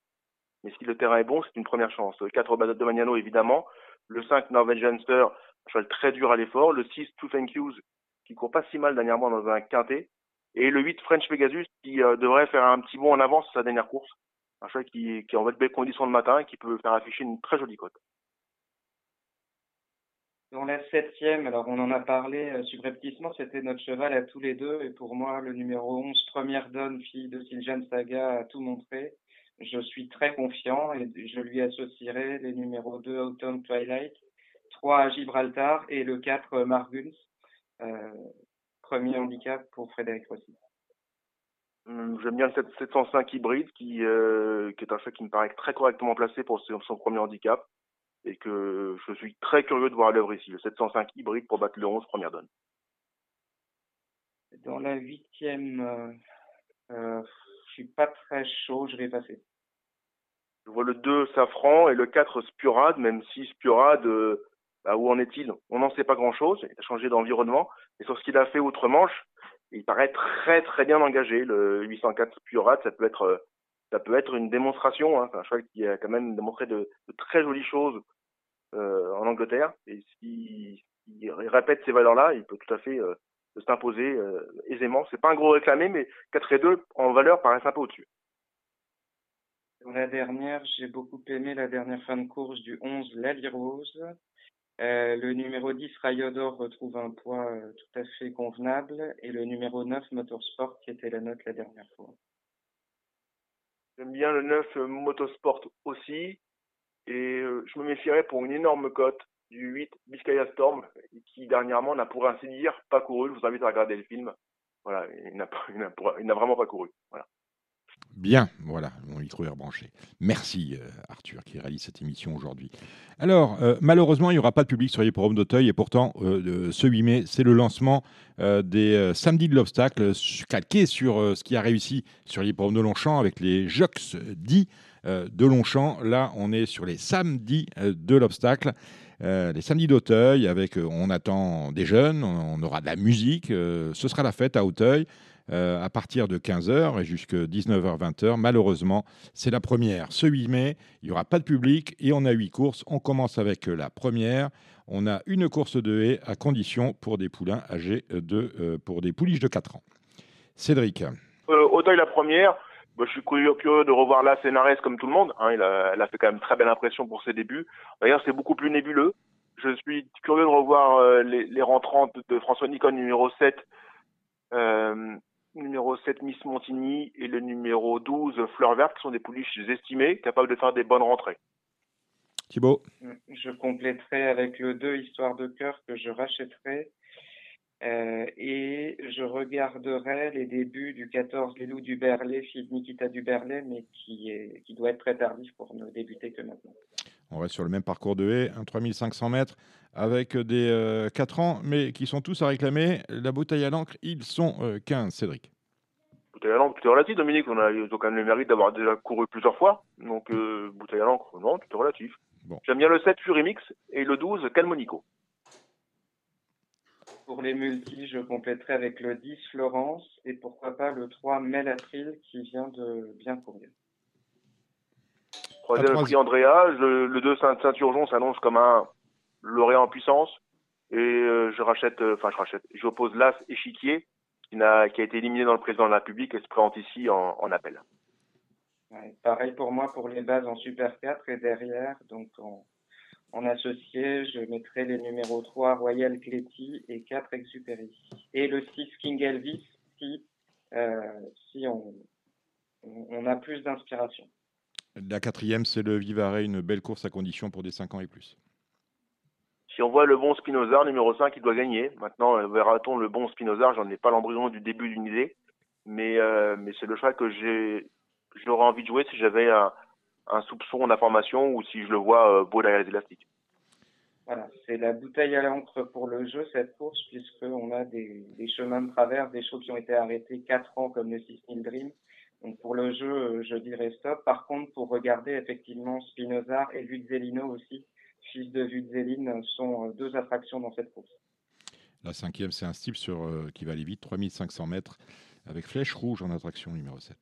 Mais si le terrain est bon, c'est une première chance. Le 4, Badot de Magnano, évidemment. Le 5, Norwegianster, un cheval très dur à l'effort. Le 6, Two Thank Yous, qui court pas si mal dernièrement dans un quintet. Et le 8, French Pegasus, qui euh, devrait faire un petit bond en avant sur sa dernière course. Un cheval qui, qui est en belle condition le matin et qui peut faire afficher une très jolie cote. Dans la septième, alors on en a parlé euh, subrepticement, c'était notre cheval à tous les deux. Et pour moi, le numéro 11, première donne, fille de Siljan Saga, a tout montré. Je suis très confiant et je lui associerai les numéros 2, Autumn Twilight, 3 à Gibraltar et le 4, euh, Marguns. Euh, premier handicap pour Frédéric Rossi. Hum, J'aime bien le 7- 705 hybride qui, euh, qui est un cheval qui me paraît très correctement placé pour son, son premier handicap et que je suis très curieux de voir à l'œuvre ici. Le 705 hybride pour battre le 11 première donne. Dans la huitième, euh, euh, je suis pas très chaud, je vais passer. Je vois le 2 Safran et le 4 Spurade, même si Spurade, euh, bah, où en est-il? On n'en sait pas grand-chose. Il a changé d'environnement. Et sur ce qu'il a fait outre-Manche, il paraît très très bien engagé. Le 804 Spurade, ça peut être euh, ça peut être une démonstration. Hein. C'est un cheval qui a quand même démontré de, très jolies choses euh, en Angleterre. Et s'il il répète ces valeurs-là, il peut tout à fait euh, s'imposer euh, aisément. C'est pas un gros réclamé, mais 4 et 2 en valeur paraissent un peu au-dessus. La dernière, j'ai beaucoup aimé la dernière fin de course du 11, Lali Rose. Euh, le numéro 10, Rayodor, retrouve un poids euh, tout à fait convenable. Et le numéro 9, Motorsport, qui était la note la dernière fois. J'aime bien le 9, Motorsport aussi. Et je me méfierais pour une énorme cote du 8 Biscaya Storm, qui dernièrement n'a pour ainsi dire pas couru. Je vous invite à regarder le film. Voilà, il n'a vraiment pas couru. Voilà. Bien, voilà, on y trouve branché. Merci euh, Arthur qui réalise cette émission aujourd'hui. Alors, euh, malheureusement, il n'y aura pas de public sur les programmes d'Auteuil et pourtant, euh, ce 8 mai, c'est le lancement des samedis de l'obstacle, calqué sur ce qui a réussi sur les programmes de Longchamp avec les Jox 10 de Longchamp. Là, on est sur les samedis de l'obstacle. Les samedis d'Auteuil, avec, on attend des jeunes, on, aura de la musique, ce sera la fête à Auteuil. À partir de 15h et jusqu'à 19h-20h. Malheureusement, c'est la première. Ce 8 mai, il n'y aura pas de public et on a huit courses. On commence avec la première. On a une course de haie à condition pour des poulains âgés de, pour des pouliches de 4 ans. Cédric. Auteuil la première. Je suis curieux, de revoir là Sénarès comme tout le monde. Hein, elle a fait quand même très belle impression pour ses débuts. D'ailleurs, c'est beaucoup plus nébuleux. Je suis curieux de revoir euh, les, rentrantes de François Nicon numéro 7, euh, numéro 7 Miss Montigny et le numéro 12 Fleur Verte, qui sont des pouliches estimées, capables de faire des bonnes rentrées. Thibaut? Je compléterai avec le 2 Histoire de cœur que je rachèterai euh, et je regarderai les débuts du 14 Les Loups du Berlay, fils Nikita du Berlay, mais qui, est, qui doit être très tardif pour ne débuter que maintenant. On reste sur le même parcours de haie, un 3500 mètres avec des 4 euh, ans, mais qui sont tous à réclamer. La bouteille à l'encre, ils sont 15, euh, Cédric. Bouteille à l'encre, tout est relatif, Dominique. On a, quand même le mérite d'avoir déjà couru plusieurs fois. Donc, bouteille à l'encre, non, tout est relatif. Bon. J'aime bien le 7 Furimix et le 12 Calmonico. Pour les multis, je compléterai avec le 10 Florence et pourquoi pas le 3 Melatril qui vient de bien courir. Troisième prix Andrea, le, 2 Saint-Urgeon s'annonce comme un lauréat en puissance et euh, je rachète, euh, enfin je rachète, j'oppose l'As Échiquier qui, a, qui a été éliminé dans le président de la République et se présente ici en, appel. pareil pour moi pour les bases en Super 4 et derrière, donc en, en associé, je mettrai les numéros 3 Royal Cléty et 4 Exupéry. Et le 6 King Elvis si, euh, si on, on a plus d'inspiration. La quatrième, c'est le Vivaret, une belle course à condition pour des 5 ans et plus. Si on voit le bon Spinoza, numéro 5, il doit gagner. Maintenant, euh, verra-t-on le bon Spinoza? J'en ai pas l'embryon du début d'une idée. Mais, euh, mais c'est le choix que j'ai, j'aurais envie de jouer si j'avais un, un soupçon d'information ou si je le vois euh, beau derrière les élastiques. Voilà, c'est la bouteille à l'encre pour le jeu, cette course, puisqu'on a des, chemins de travers, des choses qui ont été arrêtés 4 ans comme le 6000 Dream. Donc pour le jeu, euh, je dirais stop. Par contre, pour regarder effectivement Spinoza et Vudzelino aussi, fils de Vudzeline, sont euh, deux attractions dans cette course. La cinquième, c'est un style sur, qui va aller vite, 3500 mètres, avec flèche rouge en attraction numéro 7.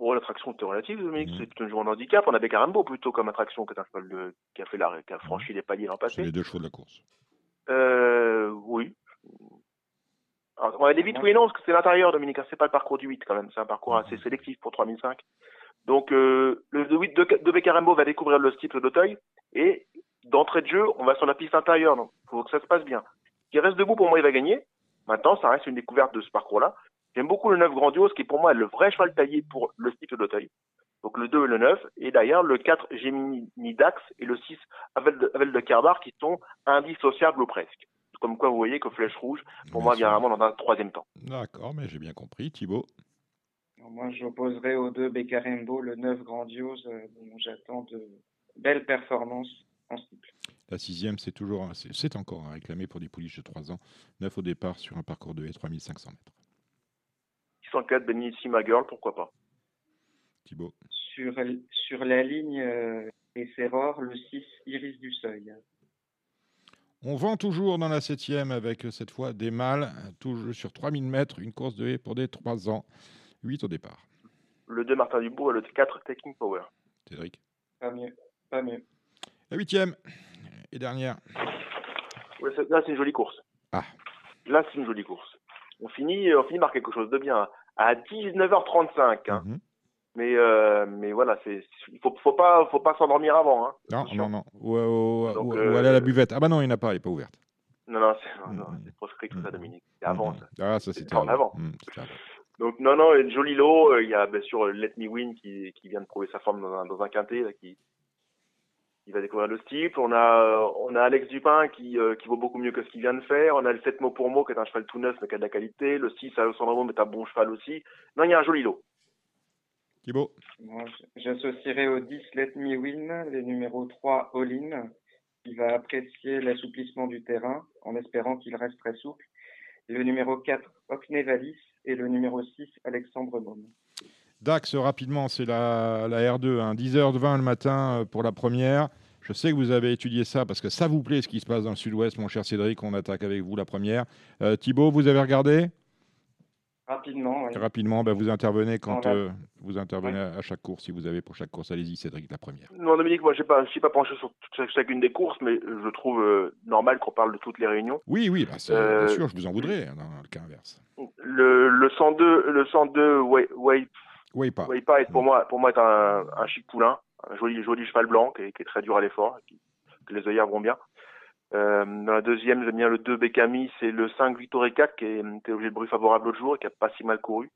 Bon, l'attraction était relative, Dominique. Mmh. C'est un jour en handicap. On avait Carambo plutôt comme attraction que un cheval qui a fait la, qui a franchi les paliers l'an passé. C'est les deux chevaux de la course. Euh, oui. Alors, on a des 8, oui et non, parce que c'est l'intérieur, Dominique. Hein. C'est pas le parcours du 8 quand même. C'est un parcours assez mmh. sélectif pour 3005. Donc, euh, le 8 de, de va découvrir le titre d'Auteuil. Et d'entrée de jeu, on va sur la piste intérieure. Donc, il faut que ça se passe bien. Qui reste debout, pour moi, il va gagner. Maintenant, ça reste une découverte de ce parcours-là. J'aime beaucoup le 9 grandiose, qui pour moi est le vrai cheval taillé pour le cycle d'Auteuil. Donc le 2 et le 9. Et d'ailleurs, le 4 Gemini Dax et le 6 Avel de, Avel de Kerbar qui sont indissociables ou presque. Comme quoi, vous voyez que Flèche Rouge, pour moi, vient vraiment dans un troisième temps. D'accord, mais j'ai bien compris. Thibaut? Moi, j'opposerai au 2 Beccarembo le 9 grandiose, euh, dont j'attends de belles performances en cycle. La sixième, c'est toujours, c'est encore à réclamer pour des pouliches de 3 ans. 9 au départ sur un parcours de 3500 mètres. 604 Benny Ma Girl, pourquoi pas sur, sur la ligne euh, Esseror, le 6 Iris du Seuil. On vend toujours dans la septième avec euh, cette fois des mâles, toujours sur 3000 mètres, une course de haie pour des 3 ans, 8 au départ. Le 2 Martin Dubourg et le 4 Taking Power. Cédric. Pas mieux, pas mieux. La huitième et dernière. Ouais, là, c'est une jolie course. Ah. Là, c'est une jolie course. On finit, on finit par quelque chose de bien. À 19h35. hein. Mhm. Mais, euh, mais voilà, c'est, il faut, faut pas, faut pas s'endormir avant. Hein. Non, non, non. Ou, ou- Donc, ou- euh, ou aller à la buvette. Ah bah non, il n'y en a pas, elle n'est pas ouverte. Non, non, c'est, non, Mhm. c'est proscrit tout ça, Mhm. Dominique. C'est avant, ça. Ah, ça C'était en avant. Donc, non, non, une jolie lot. Euh, Il y a bien sûr Let Me Win qui, qui vient de prouver sa forme dans un, dans un quintet, là, qui, qui va découvrir le style. On a, on a Alex Dupin qui, euh, qui vaut beaucoup mieux que ce qu'il vient de faire. On a le 7 mot pour mot qui est un cheval tout neuf mais qui a de la qualité. Le 6 Alessandro Rome est un bon cheval aussi. Non, il y a un joli lot. Thibaut Moi, j- j'associerai au 10 Let Me Win, les numéros 3 All In, qui va apprécier l'assouplissement du terrain en espérant qu'il reste très souple. Le numéro 4 Hockney Valis et le numéro 6 Alexandre Môme. Dax, rapidement, c'est la, la R2, hein, 10h20 le matin euh, pour la première. Je sais que vous avez étudié ça parce que ça vous plaît ce qui se passe dans le sud-ouest, mon cher Cédric. On attaque avec vous la première. Euh, Thibaut, vous avez regardé? Rapidement, oui. Rapidement, ben, vous intervenez quand euh, vous intervenez à chaque course. Si vous avez pour chaque course, allez-y, Cédric, la première. Non, Dominique, moi, je ne suis pas penché sur chacune des courses, mais je trouve euh, normal qu'on parle de toutes les réunions. Oui, oui, bah, Euh, bien sûr, je vous en voudrais hein, dans le cas inverse. Le, le 102, le 102 Way, Pas. Waypa est pour moi, pour moi est un, chic poulain, un joli, joli cheval blanc qui est, très dur à l'effort, que les œillères vont bien. Euh, dans la deuxième, j'aime bien le 2 Bekami, c'est le 5 Victorica qui a objet de bruit favorable l'autre jour et qui a pas si mal couru.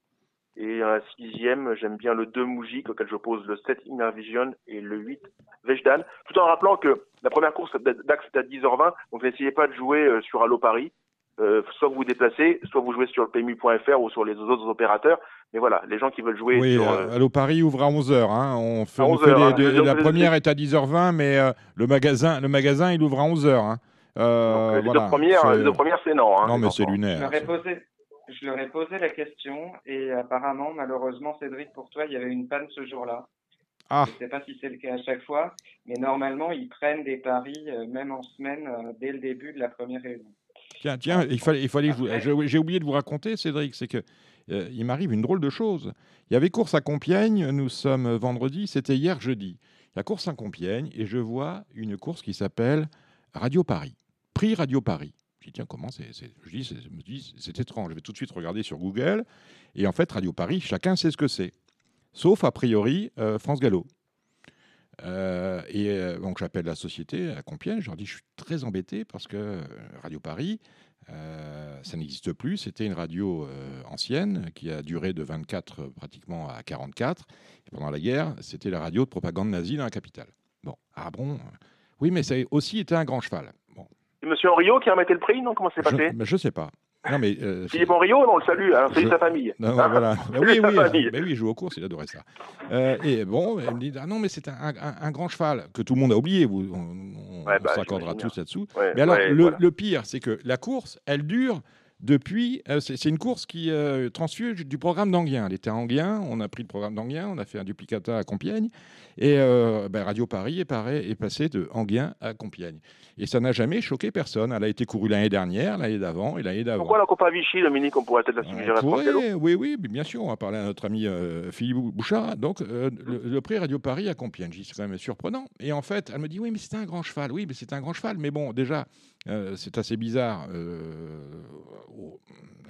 Et dans la sixième, j'aime bien le 2 Moujik auquel j'oppose le 7 Inner Vision et le 8 Vejdan. Tout en rappelant que la première course d'Ax est à 10h20, donc n'essayez pas de jouer euh, sur Allo Paris. Euh, soit vous vous déplacez, soit vous jouez sur le PMU.fr ou sur les autres opérateurs. Mais voilà, les gens qui veulent jouer Oui, sur, euh, euh, Allo Paris ouvre à 11h. Hein. On fait, À on 11 fait heures, hein. la première est à 10h20, mais euh, le, magasin, le magasin, il ouvre à 11h. Hein. Euh, donc, les, voilà, deux premières, c'est- les deux premières, c'est non. Hein, Non, mais c'est. Je lunaire. leur ai posé, je leur ai posé la question et apparemment, malheureusement, Cédric, pour toi, il y avait une panne ce jour-là. Ah. Je ne sais pas si c'est le cas à chaque fois, mais normalement, ils prennent des paris, euh, même en semaine, euh, dès le début de la première réunion. Tiens, tiens, il fallait, il fallait j'ai oublié de vous raconter, Cédric, c'est que euh, il m'arrive une drôle de chose. Il y avait course à Compiègne, nous sommes vendredi, c'était hier jeudi. Il y a course à Compiègne et je vois une course qui s'appelle Radio Paris, prix Radio Paris. Je dis, tiens, comment c'est- je me dis, c'est étrange. Je vais tout de suite regarder sur Google. Et en fait, Radio Paris, chacun sait ce que c'est. Sauf, a priori, euh, France Gallo. Euh, et euh, donc j'appelle la société à Compiègne, je leur dis je suis très embêté parce que euh, Radio Paris, euh, ça n'existe plus. C'était une radio ancienne qui a duré de 24 euh, pratiquement à 44. Et pendant la guerre, c'était la radio de propagande nazie dans la capitale. Bon, ah bon Oui, mais ça a aussi été un grand cheval. Bon, C'est Monsieur Henriot qui remettait le prix, non? Comment c'est passé? je sais pas. Non, mais euh, Philippe Henriot, non, on le salue, hein, salut Je- sa famille. non, voilà. Bah oui, famille. bah oui, il joue aux courses, il adorait ça. Euh, et bon, elle me dit ah non, mais c'est un, un- un grand cheval que tout le monde a oublié. Vous, on, on- Ouais, on bah, s'accordera tous là-dessous. Ouais, Mais alors, ouais, le, voilà. le pire, c'est que la course, elle dure depuis. euh, c'est une course qui euh, transfuge du programme d'Anguien. Elle était à Anguien, on a pris le programme d'Anguien, on a fait un duplicata à Compiègne. Et euh, ben, Radio Paris est, pareil- est passé de Anguien à Compiègne. Et ça n'a jamais choqué personne. Elle a été courue l'année dernière, l'année d'avant et l'année d'avant. Pourquoi la Copa Vichy, Dominique, on pourrait peut-être la On suggérer à pourrait, oui, oui, bien sûr, on va parler à notre ami euh, Philippe Bouchard. Donc, euh, le, le prix Radio Paris à Compiègne, c'est quand même surprenant. Et en fait, elle me dit, oui, mais c'est un grand cheval. Oui, mais c'est un grand cheval. Mais bon, déjà, euh, c'est assez bizarre euh, au-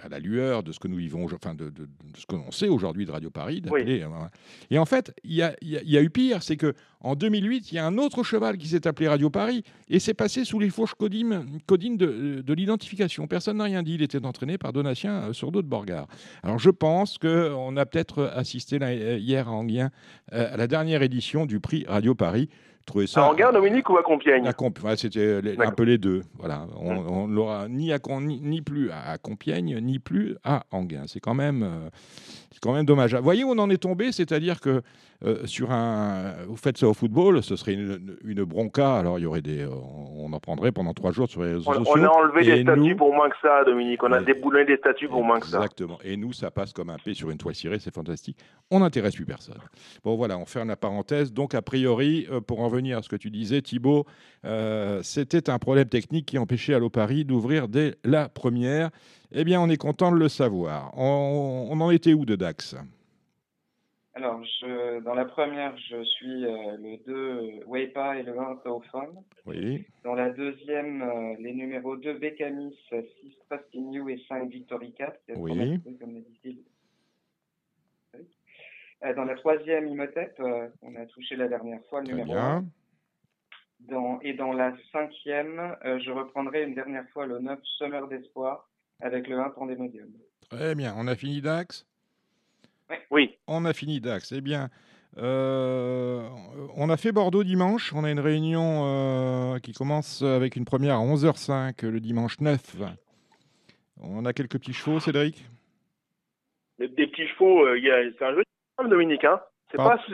à la lueur de ce que nous vivons, enfin, de, de- de ce que l'on sait aujourd'hui de Radio Paris. voilà. Et en fait, il y a, il y a- il y a eu pire, c'est que en 2008, il y a un autre cheval qui s'est appelé Radio Paris et c'est passé sous les fourches codines, codines de, de l'identification. Personne n'a rien dit. Il était entraîné par Donatien euh, sur d'autres Borgard. Alors je pense qu'on a peut-être assisté là, hier à Anguien à la dernière édition du prix Radio Paris. Trouvé ça. À Anguin, Dominique, ou à Compiègne à Comp- ouais, C'était les- un peu les deux. Voilà. On, on l'aura ni, à, ni, ni plus à Compiègne, ni plus à Anguin. C'est quand même, euh, c'est quand même dommage. Vous voyez où on en est tombé C'est-à-dire que euh, sur un, vous faites ça au football, ce serait une, une bronca. Alors il y aurait des, on en prendrait pendant trois jours sur les réseaux On, sociaux. on a enlevé des statuts nous- pour moins que ça, Dominique. On a Ouais. déboulonné des statuts pour moins que ça. Exactement. Et nous, ça passe comme un P sur une toile cirée, c'est fantastique. On n'intéresse plus personne. Bon, voilà, on ferme la parenthèse. Donc, a priori, euh, pour en venir à ce que tu disais, Thibaut, euh, c'était un problème technique qui empêchait Allo Paris d'ouvrir dès la première. Eh bien, on est content de le savoir. On, on en était où de Dax? Alors, je, dans la première, je suis euh, le 2 Weipa et le 1 Taophone. Oui. Dans la deuxième, euh, les numéros 2 Bekamis, 6 Trusting You et 5 Victory 4. qui est Oui. comme. Oui. Euh, Dans la troisième Imhotep, euh, on a touché la dernière fois le Très numéro bien. 1. Dans, et dans la cinquième, euh, je reprendrai une dernière fois le 9 Summer d'Espoir avec le 1 Pandemodium. Très bien. On a fini Dax? Oui. On a fini Dax. Eh bien, euh, on a fait Bordeaux dimanche. On a une réunion euh, qui commence avec une première à 11h05 le dimanche 9. On a quelques petits chevaux, Cédric? Des, des petits chevaux, euh, il c'est un jeu de Dominique. Hein. C'est Ah. pas sous-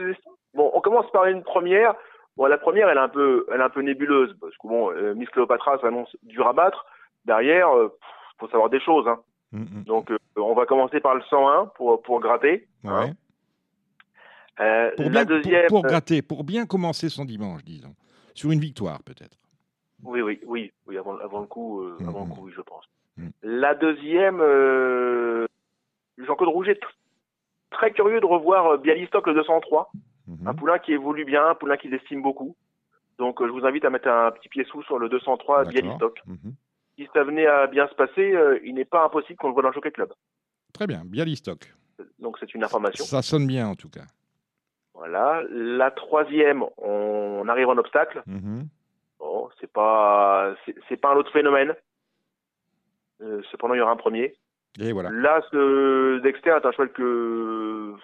Bon, on commence par une première. Bon, la première, elle est un peu, elle est un peu nébuleuse parce que bon, euh, Miss Cléopatra s'annonce dur à battre. Derrière, euh, pff, faut savoir des choses. Hein. Mm, Donc, euh, on va commencer par le 101 pour pour gratter. mm. hein. Euh, Pour, bien, deuxième, pour euh, gratter, pour bien commencer son dimanche, disons. Sur une victoire, peut-être. Oui, oui, oui, oui, avant, avant le coup, euh, Mhm. avant le coup, oui, je pense. La deuxième, Jean-Claude Rouget, tr- très curieux de revoir Bialystock le 203, Mhm. un poulain qui évolue bien, un poulain qu'il estime beaucoup. Donc, je vous invite à mettre un petit pied sous sur le 203 D'accord. Bialystock. Si ça venait à bien se passer, euh, il n'est pas impossible qu'on le voit dans le Jockey Club. Très bien, Bialystock. Donc, c'est une information. Ça sonne bien, en tout cas. Voilà. La troisième, on arrive en obstacle. Mhm. Bon, c'est pas, c'est pas un autre phénomène. Euh, cependant, il y aura un premier. Et voilà. Là, ce Dexter est un cheval que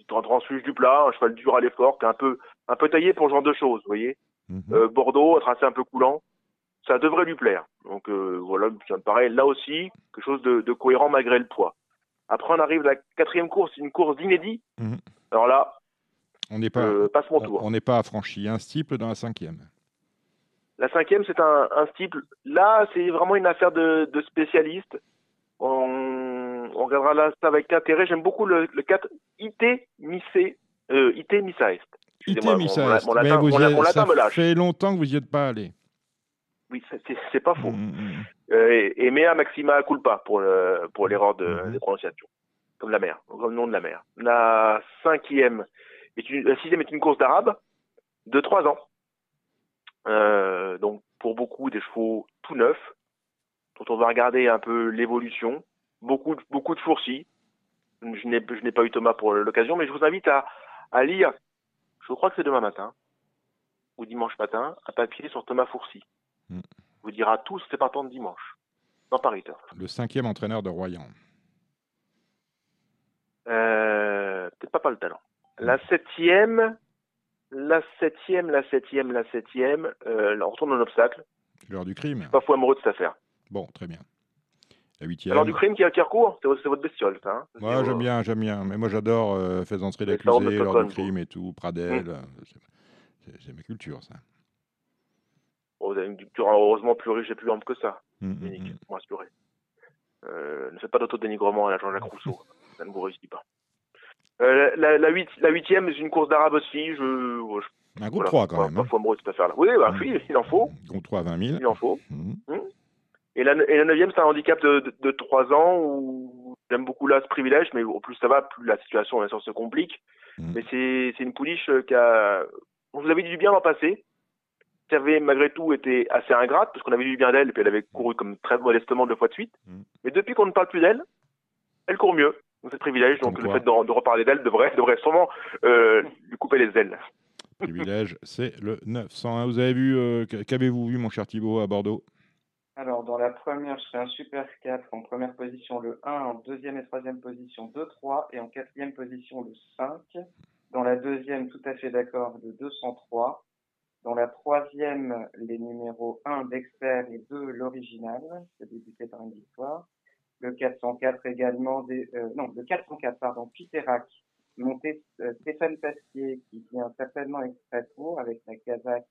il trans- transfuge du plat, un cheval dur à l'effort, qui est un peu un peu taillé pour ce genre de choses, vous voyez. Mhm. Euh, Bordeaux, un tracé un peu coulant, ça devrait lui plaire. Donc euh, voilà, ça me paraît là aussi quelque chose de, de cohérent malgré le poids. Après, on arrive à la quatrième course, une course d'inédit. Mhm. Alors là, On n'est pas, euh, passe mon on- tour. on n'est pas affranchi. Un steeple dans la cinquième. La cinquième, c'est un, un steeple. Là, c'est vraiment une affaire de, de spécialiste. On, on regardera là ça avec intérêt. J'aime beaucoup le, le 4 IT Missé, euh, IT Missa Est. Mon- Missa mon, Est. Latin, mon êtes- mon latin ça me lâche. fait longtemps que vous n'y êtes pas allé. Oui, c'est- pas faux. Mhm, mhm. Euh, et, et Mea Maxima culpa pour, le- pour l'erreur de, des prononciations. Comme la mer, comme le nom de la mer. La cinquième, est une, la sixième est une course d'arabe de trois ans. Euh, donc, pour beaucoup, des chevaux tout neufs, dont on va regarder un peu l'évolution. Beaucoup, de- beaucoup de fourcis. Je n'ai, je n'ai pas eu Thomas pour l'occasion, mais je vous invite à, à lire, je crois que c'est demain matin, ou dimanche matin, un papier sur Thomas Fourcy. Mm. Vous dira tous ses partants de dimanche, dans Paris Turf. Le cinquième entraîneur de Royan. Euh, peut-être pas pas le talent. La septième, la septième, la septième, la septième, euh, on retourne dans l'obstacle. L'heure du crime. Pas fou amoureux de cette affaire. Bon, très bien. La huitième. Alors du crime qui, qui recourt, c'est, c'est votre bestiole, ça. Hein Moi, j'aime euh, bien, j'aime bien. Mais moi, j'adore euh, de l'accusé, l'heure du crime et tout, Pradel. euh, c'est- C'est c'est ma culture, ça. Vous avez une culture heureusement plus riche et plus ample que ça, Dominique. mhm. Moi, assuré. Euh, ne faites pas d'autodénigrement à la Jean-Jacques Rousseau. ça ne vous réussit pas. Euh, la, la, la, huit- la huitième, c'est une course d'arabe aussi. Je, je, Un groupe voilà, 3 quand même. Pas hein. amoureux de cette affaire-là. Oui, bah, Mhm. oui, il en faut. Groupe 3 à 20 000. Il en faut. Mhm. Et la, et la neuvième, c'est un handicap de, de, de 3 ans où j'aime beaucoup là ce privilège, mais au plus ça va, plus la situation bien sûr se complique. Mais c'est c'est une pouliche euh, qui a, on vous avait dit du bien l'an passé, qui avait malgré tout été assez ingrate, parce qu'on avait du bien d'elle, et puis elle avait couru comme très modestement deux fois de suite. Mhm. Mais depuis qu'on ne parle plus d'elle, elle court mieux. Donc c'est privilège, donc Comme le quoi. fait de, de reparler d'elle devrait, devrait sûrement euh, lui couper les ailes. Privilège, c'est le 901. Vous avez vu, euh, qu'avez-vous vu, mon cher Thibault, à Bordeaux? Alors, dans la première, je serai un Super 4, en première position le 1, en deuxième et troisième position 2, 3, et en quatrième position le 5. Dans la deuxième, tout à fait d'accord, le 203. Dans la troisième, les numéros 1 Dexter et 2 l'original, qui a débuté par une victoire. Le 404 également, des, euh, non, le 404, pardon, Piterac monter euh, Stéphane Pastier, qui vient certainement pour, avec la Kazakh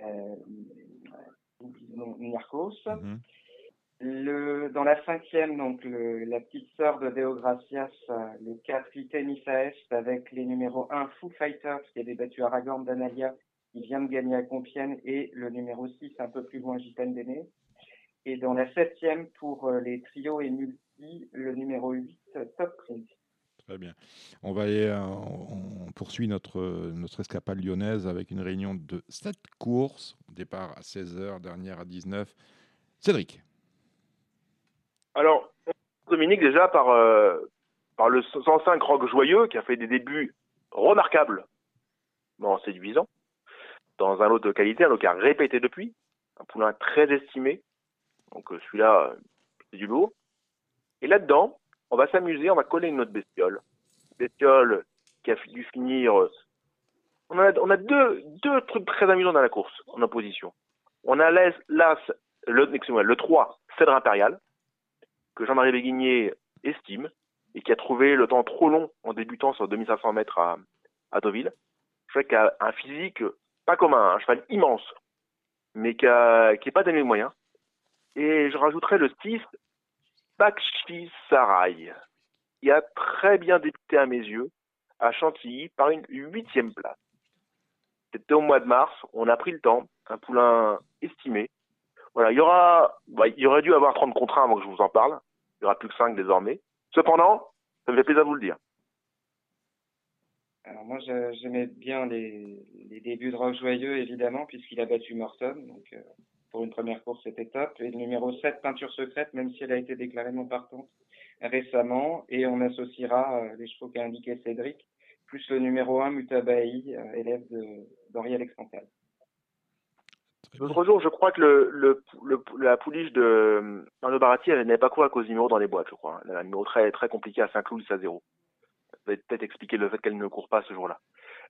euh, Nirkos. Mhm. Le, dans la cinquième, donc le, la petite sœur de Deogracias, euh, le 4 Tennis avec les numéros 1 Foo Fighters, qui avait battu Aragorn d'Analia, qui vient de gagner à Compiègne, et le numéro 6, un peu plus loin, Gitane d'Aîné. Et dans la septième, pour euh, les trios et multi, le numéro 8, Top Prince. Très bien. On va aller, euh, on poursuit notre, notre escapade lyonnaise avec une réunion de 7 courses. Départ à 16h, dernière à 19. Cédric. Alors, Dominique, déjà par, euh, par le 105 Rock Joyeux, qui a fait des débuts remarquables, bon, séduisant, dans un lot de qualité, un lot qui a répété depuis, un poulain très estimé. Donc euh, celui-là, euh, c'est du lourd. Et là-dedans, on va s'amuser, on va coller une autre bestiole. Bestiole qui a dû finir. euh, On a, deux, trucs très amusants dans la course, en opposition. On a l'As, le, le 3, Cèdre Impérial, que Jean-Marie Béguigné estime, et qui a trouvé le temps trop long en débutant sur 2500 mètres à, à Deauville. Je qui a un physique pas commun, un cheval immense, mais qui n'est pas donné les moyens. Et je rajouterais le 6, Bakshi Sarai, qui a très bien débuté à mes yeux à Chantilly par une huitième place. C'était au mois de mars, on a pris le temps, un poulain estimé. Voilà, il y aura, bah, il aurait dû avoir 30 contrats avant que je vous en parle. Il n'y aura plus que 5 désormais. Cependant, ça me fait plaisir de vous le dire. Alors moi, j'aimais bien les, les débuts de Rock Joyeux, évidemment, puisqu'il a battu Morton. Donc, euh, pour une première course, c'était top. Et le numéro 7, Peinture Secrète, même si elle a été déclarée non partante récemment. Et on associera euh, les chevaux qu'a indiqué Cédric, plus le numéro 1, Mutabaï, euh, élève d'Henri-Alex Cantal. L'autre jour, je crois que la pouliche de euh, Arnaud Baratti, elle n'avait pas couru à cause du numéro dans les boîtes, je crois. Elle a un numéro très, très compliqué à Saint-Cloud, à 0. Peut-être expliquer le fait qu'elle ne court pas ce jour-là.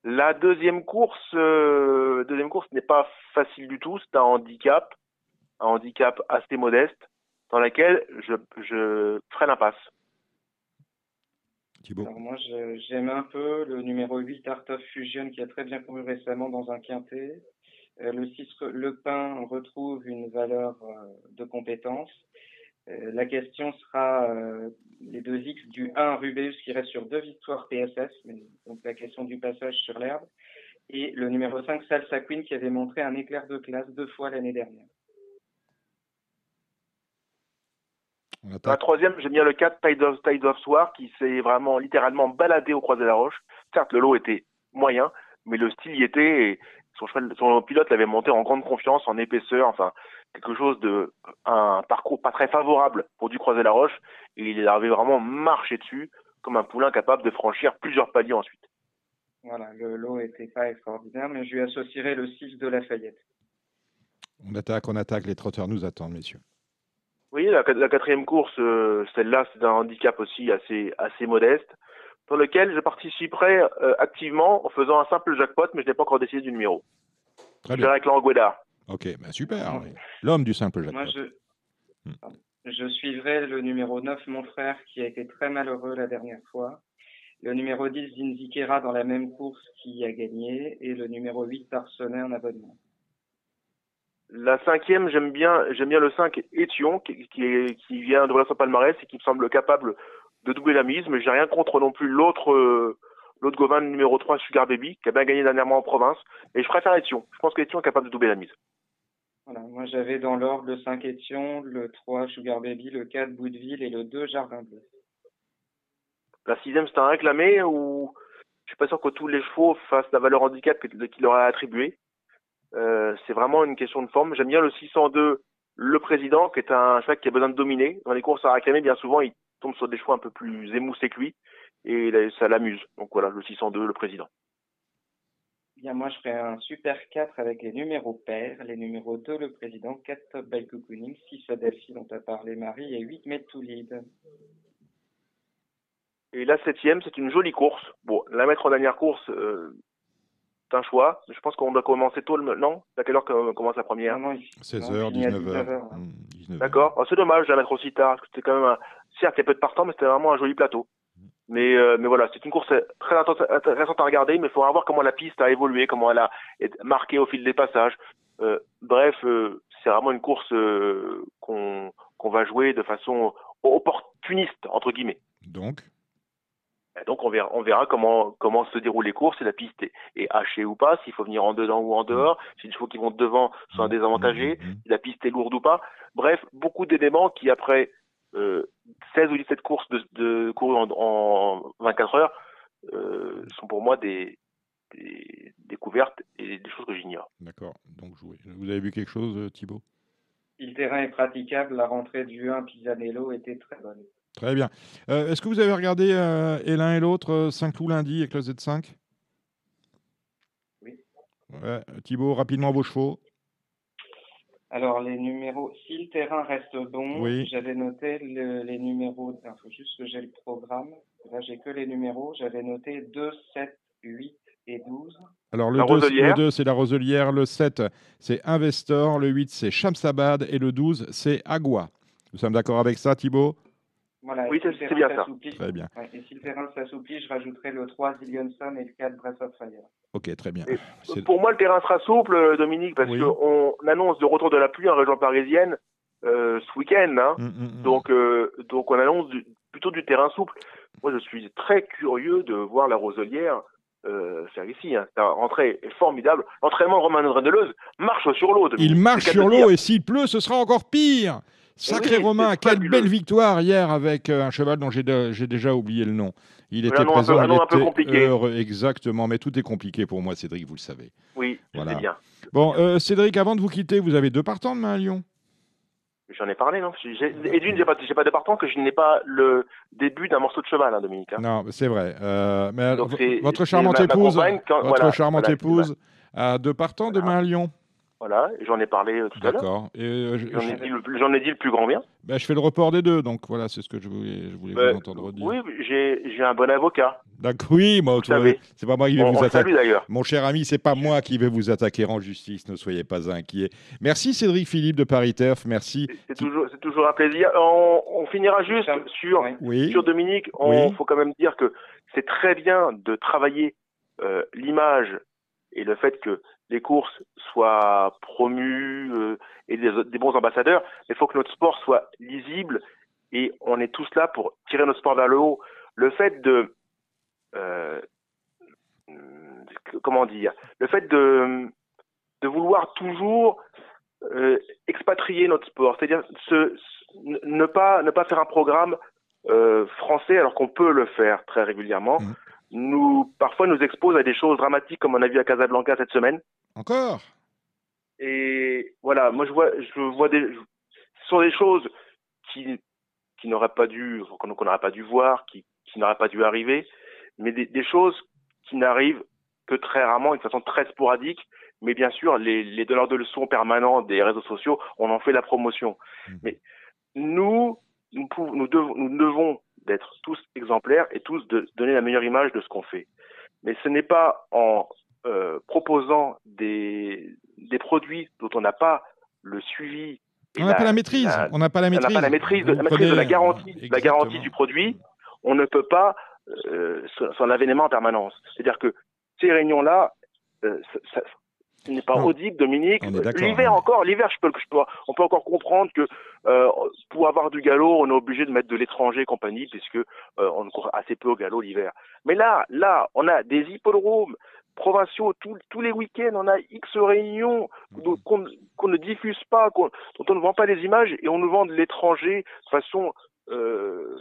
La deuxième course, euh, deuxième course n'est pas facile du tout. C'est un handicap, un handicap assez modeste, dans laquelle je, je ferai l'impasse. Alors moi, j'aime un peu le numéro 8, Art of Fusion, qui a très bien couru récemment dans un quintet. Euh, le 6, Le Pin, retrouve une valeur euh, de compétence. Euh, la question sera euh, les deux X du 1 Rubeus qui reste sur deux victoires PSS, mais, donc la question du passage sur l'herbe, et le numéro 5 Salsa Queen qui avait montré un éclair de classe deux fois l'année dernière. La troisième, j'aime bien le 4 Tide of, Tide of Soir qui s'est vraiment littéralement baladé au Croisé de la Roche. Certes, le lot était moyen, mais le style y était et son, cheval, son pilote l'avait monté en grande confiance, en épaisseur, enfin quelque chose de un parcours pas très favorable pour du Croisé de la Roche et il avait vraiment marché dessus comme un poulain capable de franchir plusieurs paliers ensuite. Voilà, le lot était pas extraordinaire, mais je lui associerai le 6 de Lafayette. On attaque, on attaque. Les trotteurs nous attendent, messieurs. Oui, la, la quatrième course, euh, celle-là, c'est un handicap aussi assez, assez modeste, dans lequel je participerai euh, activement en faisant un simple jackpot, mais je n'ai pas encore décidé du numéro. Très Je bien. avec Laurent Guédard. Ok, bah super. oui. L'homme du simple jackpot. Moi, je, Hmm. pardon. je suivrai le numéro 9, mon frère, qui a été très malheureux la dernière fois. Le numéro 10, Zinzikera, dans la même course, qui a gagné. Et le numéro 8, Tarsonet, en abonnement. La cinquième, j'aime bien, j'aime bien le 5 Étion, qui, qui, est, qui vient de son palmarès et qui me semble capable de doubler la mise, mais j'ai rien contre non plus l'autre, euh, l'autre Gauvin numéro 3, Sugar Baby, qui a bien gagné dernièrement en province, et je préfère Étion. Je pense qu'Étion est capable de doubler la mise. Voilà. Moi, j'avais dans l'ordre le 5 Étion, le 3 Sugar Baby, le 4 Boudeville et le 2 Jardin Bleu. La sixième, c'est un réclamé où je suis pas sûr que tous les chevaux fassent la valeur handicap qu'il leur a attribuée. Euh, c'est vraiment une question de forme. J'aime bien le 602, le président, qui est un cheval qui a besoin de dominer. Dans les courses à réclamer, bien souvent, il tombe sur des chevaux un peu plus émoussés que lui. Et ça l'amuse. Donc voilà, le 602, le président. Bien, moi, je ferai un super 4 avec les numéros pairs. Les numéros 2, le président, 4 Top by Cocooning, 6 Adelphi dont a parlé Marie et 8 Met to Lead. Et la septième, c'est une jolie course. Bon, la mettre en dernière course, euh, c'est un choix. Je pense qu'on doit commencer tôt, le... non? À quelle heure que commence la première? Non, non, il- 16h, on finit à 19h. 19h. Hmm, 19h. D'accord. Oh, c'est dommage de la mettre aussi tard. parce que C'était quand même un... Certes, il y a peu de partants, mais c'était vraiment un joli plateau. Mais, euh, mais voilà, c'est une course très intéressante à regarder, mais il faudra voir comment la piste a évolué, comment elle a été marquée au fil des passages. Euh, bref, euh, c'est vraiment une course qu'on va jouer de façon opportuniste, entre guillemets. Donc? Et donc on verra, on verra comment, comment se déroulent les courses, si la piste est, est hachée ou pas, s'il faut venir en dedans ou en dehors, si les chevaux qui vont devant sont Mmh. désavantagés, Mmh, mmh. si la piste est lourde ou pas. Bref, beaucoup d'éléments qui, après 16 ou 17 courses de, de courues en, en 24 heures, euh, sont pour moi des, des découvertes et des choses que j'ignore. D'accord. Donc. Vous avez vu quelque chose, euh, Thibaut? Si le terrain est praticable, la rentrée du 1 Pisanello était très bonne. Très bien. Euh, Est-ce que vous avez regardé euh, et l'un et l'autre euh, Saint-Cloud lundi et Closet 5 Oui. Ouais. Thibaut, rapidement vos chevaux. Alors, les numéros, si le terrain reste bon, Oui. j'avais noté le- les numéros. Il faut juste que j'ai le programme. Là, j'ai que les numéros. J'avais noté 2, 7, 8 et 12. Alors le La 2, Roselière. le 2, c'est la Roselière, le 7 c'est Investor, le 8 c'est Shamsabad et le 12 c'est Agua. Nous sommes d'accord avec ça Thibaut? Voilà. Oui, si c'est- le c'est terrain bien ça. s'assouplit- Très bien. ouais, et si le terrain s'assouplit, je rajouterai le 3 Zillionson et le 4 Breath of Fire. Ok, très bien. Et Pour moi, le terrain sera souple, euh, Dominique, parce Oui. qu'on annonce le retour de la pluie en région parisienne euh, ce week-end. Hein. Mm, mm, mm. Donc, euh, donc on annonce du- plutôt du terrain souple. Moi, je suis très curieux de voir la Roselière euh, faire ici. Hein. Sa rentrée est formidable. L'entraînement de Romain Deleuze marche sur l'eau. Il marche sur de le l'eau et s'il pleut, ce sera encore pire. Sacré oui, Romain, quelle belle victoire hier avec euh, un cheval dont j'ai déjà oublié le nom. Il était présent, un il peu était heureux, exactement, mais tout est compliqué pour moi, Cédric, vous le savez. Oui, Voilà. bien. Bon, euh, Cédric, avant de vous quitter, vous avez deux partants demain à Lyon J'en ai parlé, non? Et d'une, j'ai pas, pas de partant que je n'ai pas le début d'un morceau de cheval, hein, Dominique. hein. Non, c'est vrai. Euh, mais votre charmante ma- ma épouse, compagne quand- votre voilà, charmante voilà, épouse a deux partants demain à Lyon. Voilà, j'en ai parlé euh, tout à l'heure. D'accord. Euh, je, J'en ai, je- dit le- j'en ai dit le plus grand bien. bah, je fais le report des deux, donc voilà, c'est ce que je voulais, je voulais Euh, vous entendre dire. oui, j'ai j'ai un bon avocat. D'accord, oui, moi, Vous savez. c'est pas moi qui vais On, vous on attaquer. salue. Mon cher ami, c'est pas moi qui vais vous attaquer en justice, ne soyez pas inquiets. Merci Cédric Philippe de Paris Turf, merci. C'est toujours, c'est toujours un plaisir. On, on finira juste sur. Oui, sur Dominique. On Oui. faut quand même dire que c'est très bien de travailler euh, l'image et le fait que les courses soient promues euh, et des, des bons ambassadeurs. Mais il faut que notre sport soit lisible et on est tous là pour tirer notre sport vers le haut. Le fait de euh, comment dire, le fait de de vouloir toujours euh, expatrier notre sport, c'est-à-dire ne pas ne pas faire un programme euh, français alors qu'on peut le faire très régulièrement, Mhm. nous parfois nous expose à des choses dramatiques comme on a vu à Casablanca cette semaine. Encore? Et voilà, moi je vois je vois des ce sont des choses qui qui n'auraient pas dû qu'on n'aurait pas dû voir, qui qui n'auraient pas dû arriver, mais des, des choses qui n'arrivent que très rarement de façon très sporadique. Mais bien sûr, les, les donneurs de leçons permanents des réseaux sociaux, on en fait la promotion. Mhm. Mais nous, nous, pouvons- nous, devons, nous devons d'être tous exemplaires et tous de donner la meilleure image de ce qu'on fait. Mais ce n'est pas en euh, proposant des, des produits dont on n'a pas le suivi. On n'a pas la maîtrise, la- on n'a pas la on n'a maîtrise. pas la maîtrise, de, la, maîtrise de prenez- la garantie, la garantie du produit. On ne peut pas euh, s'en mains en permanence. C'est-à-dire que ces réunions-là, euh, ça- ça- ce n'est pas Non. audible, Dominique. L'hiver hein. encore, l'hiver, je peux, je peux- on peut encore comprendre que euh, pour avoir du galop, on est obligé de mettre de l'étranger et compagnie, puisque euh, on court assez peu au galop l'hiver. Mais là, là, on a des hippodromes provinciaux tous- tous les week-ends, on a X réunions dont- qu'on ne diffuse pas, qu'on- dont on ne vend pas les images et on nous vend de l'étranger de façon euh,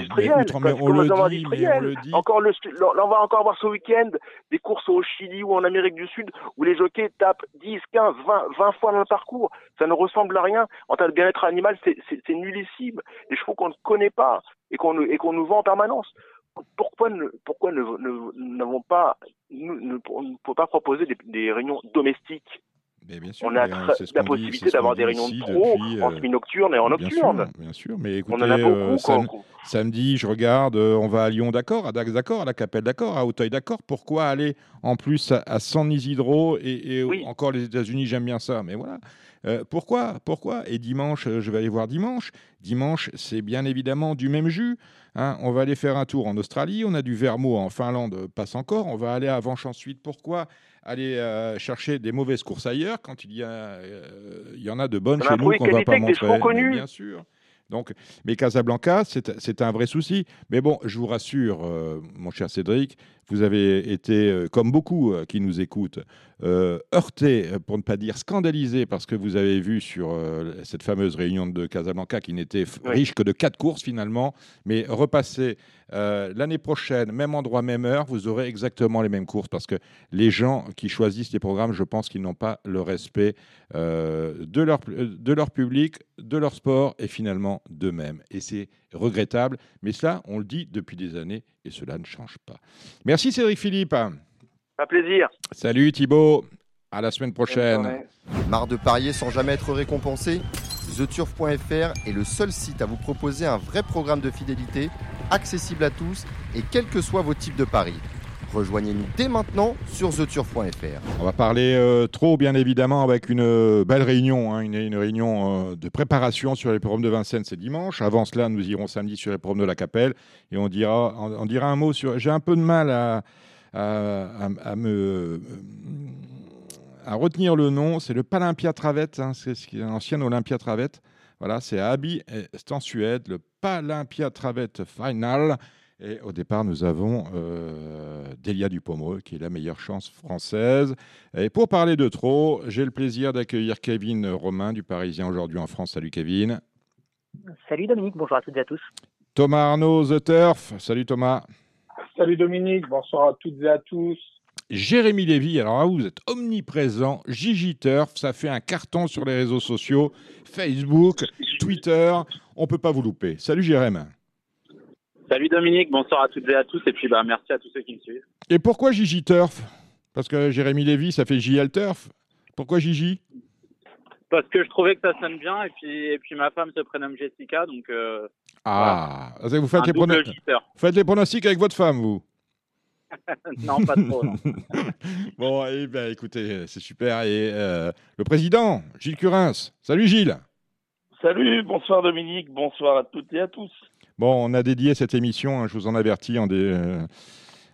Outrancière, mais, outre- mais on le dit, mais on le dit. Encore le, là, on va encore avoir ce week-end des courses au Chili ou en Amérique du Sud où les jockeys tapent 10, 15, 20, 20 fois dans le parcours. Ça ne ressemble à rien. En termes de bien-être animal, c'est- nullissime. Des chevaux qu'on ne connaît pas et qu'on qu'on nous vend en permanence. Pourquoi ne pourquoi ne n'avons pas nous, ne, on ne peut pas proposer des, des réunions domestiques Mais bien sûr, On a euh, ce la dit- possibilité qu'on d'avoir dit des réunions de pro depuis, en euh, semi-nocturne et en bien nocturne. sûr, bien sûr, mais écoutez, On en a beaucoup. euh, sam- samedi, je regarde, euh, on va à Lyon, d'accord, à Dax, d'accord, à la Capelle, d'accord, à Auteuil, d'accord. Pourquoi aller en plus à, à San Isidro et, et Oui. encore les États-Unis, j'aime bien ça, mais voilà. Euh, pourquoi Pourquoi Et dimanche, euh, je vais aller voir dimanche. Dimanche, c'est bien évidemment du même jus. hein. On va aller faire un tour en Australie. On a du Vermo en Finlande, euh, passe encore. On va aller à Vanche ensuite. Pourquoi aller euh, chercher des mauvaises courses ailleurs quand il y, a, euh, il y en a de bonnes chez nous qu'on va qualité pas montrer Bien sûr. Donc, mais Casablanca, c'est c'est un vrai souci. Mais bon, je vous rassure, euh, mon cher Cédric, vous avez été, euh, comme beaucoup euh, qui nous écoutent, euh, heurté, euh, pour ne pas dire scandalisé, parce que vous avez vu sur euh, cette fameuse réunion de Casablanca qui n'était Oui. riche que de quatre courses finalement, mais repassez euh, l'année prochaine, même endroit, même heure, vous aurez exactement les mêmes courses, parce que les gens qui choisissent les programmes, je pense qu'ils n'ont pas le respect de, leur, de leur public, de leur sport et finalement d'eux-mêmes. Et c'est regrettable, mais cela, on le dit depuis des années et cela ne change pas. Merci Cédric Philippe. Un plaisir. Salut Thibaut. À la semaine prochaine. Marre de parier sans jamais être récompensé? TheTurf.fr est le seul site à vous proposer un vrai programme de fidélité, accessible à tous et quels que soient vos types de paris. Rejoignez-nous dès maintenant sur TheTurf.fr. On va parler euh, trop, bien évidemment, avec une euh, belle réunion, hein, une, réunion euh, de préparation sur les programmes de Vincennes, c'est dimanche. Avant cela, nous irons samedi sur les programmes de la Capelle et on dira, on, dira un mot sur. J'ai un peu de mal à, à, retenir le nom. C'est le Palympia Travette, hein, c'est l'ancienne Olympia Travette. Voilà, c'est à Abi, et c'est en Suède, le Palympia Travette Final. Et au départ, nous avons euh, Delia Dupomereux, qui est la meilleure chance française. Et pour parler de trop, j'ai le plaisir d'accueillir Kevin Romain du Parisien aujourd'hui en France. Salut Kevin. Salut Dominique, bonjour à toutes et à tous. Thomas Arnaud, The Turf. Salut Thomas. Salut Dominique, bonsoir à toutes et à tous. Jérémy Lévy, alors là, vous êtes omniprésent. Gigi Turf, ça fait un carton sur les réseaux sociaux, Facebook, Twitter. On peut pas vous louper. Salut Jérémy. Salut Dominique, bonsoir à toutes et à tous, et puis bah, merci à tous ceux qui me suivent. Et pourquoi Gigi Turf? Parce que Jérémy Lévy, ça fait JL Turf. Pourquoi Gigi? Parce que je trouvais que ça sonne bien, et puis, et puis ma femme se prénomme Jessica, donc euh, Ah, vous faites les, prono- faites les pronostics avec votre femme, vous? Non, pas trop. non. Bon, eh ben, écoutez, c'est super. Et euh, le président, Gilles Curins. Salut Gilles. Salut, bonsoir Dominique, bonsoir à toutes et à tous. Bon, on a dédié cette émission, hein, je vous en avertis, en dé- euh,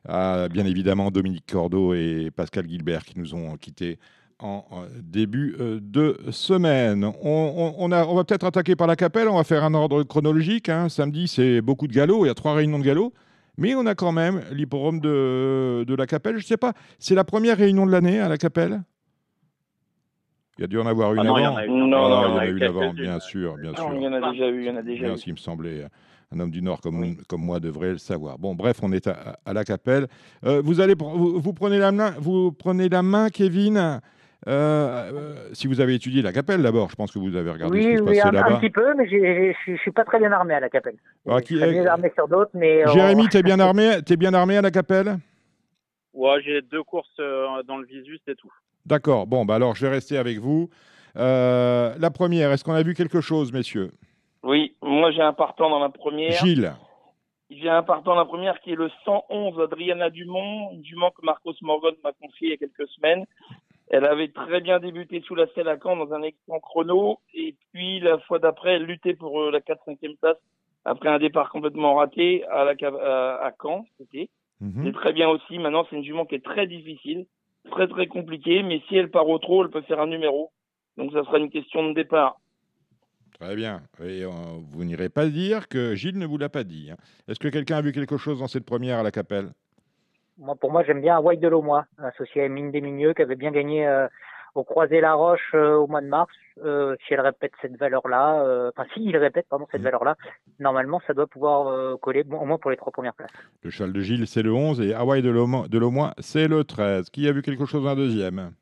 à bien évidemment Dominique Cordeau et Pascal Gilbert qui nous ont quittés en euh, début euh, de semaine. On, on- on a- on va peut-être attaquer par la capelle, on va faire un ordre chronologique. hein. Samedi, c'est beaucoup de galops, il y a trois réunions de galops. Mais on a quand même l'hippodrome de, de la capelle. Je ne sais pas, c'est la première réunion de l'année à la capelle? Il y a dû en avoir une Ah non, il y avant. en a eu. Non, Ah, non, il y en a une eu avant, bien sûr, bien sûr. Non, il y en a déjà eu, il y en a déjà Bien, eu. me semblait. Un homme du Nord comme, comme moi devrait le savoir. Bon, bref, on est à, à la capelle. Euh, vous, allez, pr- vous, vous prenez la main, vous prenez la main, Kevin. euh, euh, si vous avez étudié la capelle d'abord, je pense que vous avez regardé ce Oui, qui se oui, passait un, un là-bas. petit peu, mais je ne suis pas très bien armé à la capelle. Ah, je qui- suis bien armé sur d'autres, mais... Jérémy, t'es bien armé, t'es bien armé à la capelle? Ouais, j'ai deux courses dans le visu, c'est tout. D'accord. Bon, bah alors je vais rester avec vous. Euh, la première, est-ce qu'on a vu quelque chose, messieurs? Oui, moi j'ai un partant dans la première. Gilles. J'ai un partant dans la première qui est le 111 Adriana Dumont, une jument que Marcos Morgan m'a confiée il y a quelques semaines. Elle avait très bien débuté sous la selle à Caen dans un excellent chrono. Et puis la fois d'après, elle luttait pour euh, la 4-5e place après un départ complètement raté à, la, à, à Caen. C'était. Mhm. C'est très bien aussi. Maintenant, c'est une jument qui est très difficile, très très compliquée, mais si elle part au trot, elle peut faire un numéro. Donc ça sera une question de départ. Très bien. Et euh, vous n'irez pas dire que Gilles ne vous l'a pas dit. hein. Est-ce que quelqu'un a vu quelque chose dans cette première à la capelle? Moi, pour moi, j'aime bien White de Laumois, associé à Mine des Migneux, qui avait bien gagné euh, au Croisé la Roche euh, au mois de mars. Euh, si elle répète cette valeur-là, euh, enfin, si il répète, pardon, cette Mhm. valeur-là, normalement, ça doit pouvoir euh, coller, bon, au moins pour les trois premières places. Le cheval de Gilles, c'est le 11 et Hawaï de Lomo- de Lomois, c'est le 13. Qui a vu quelque chose un deuxième?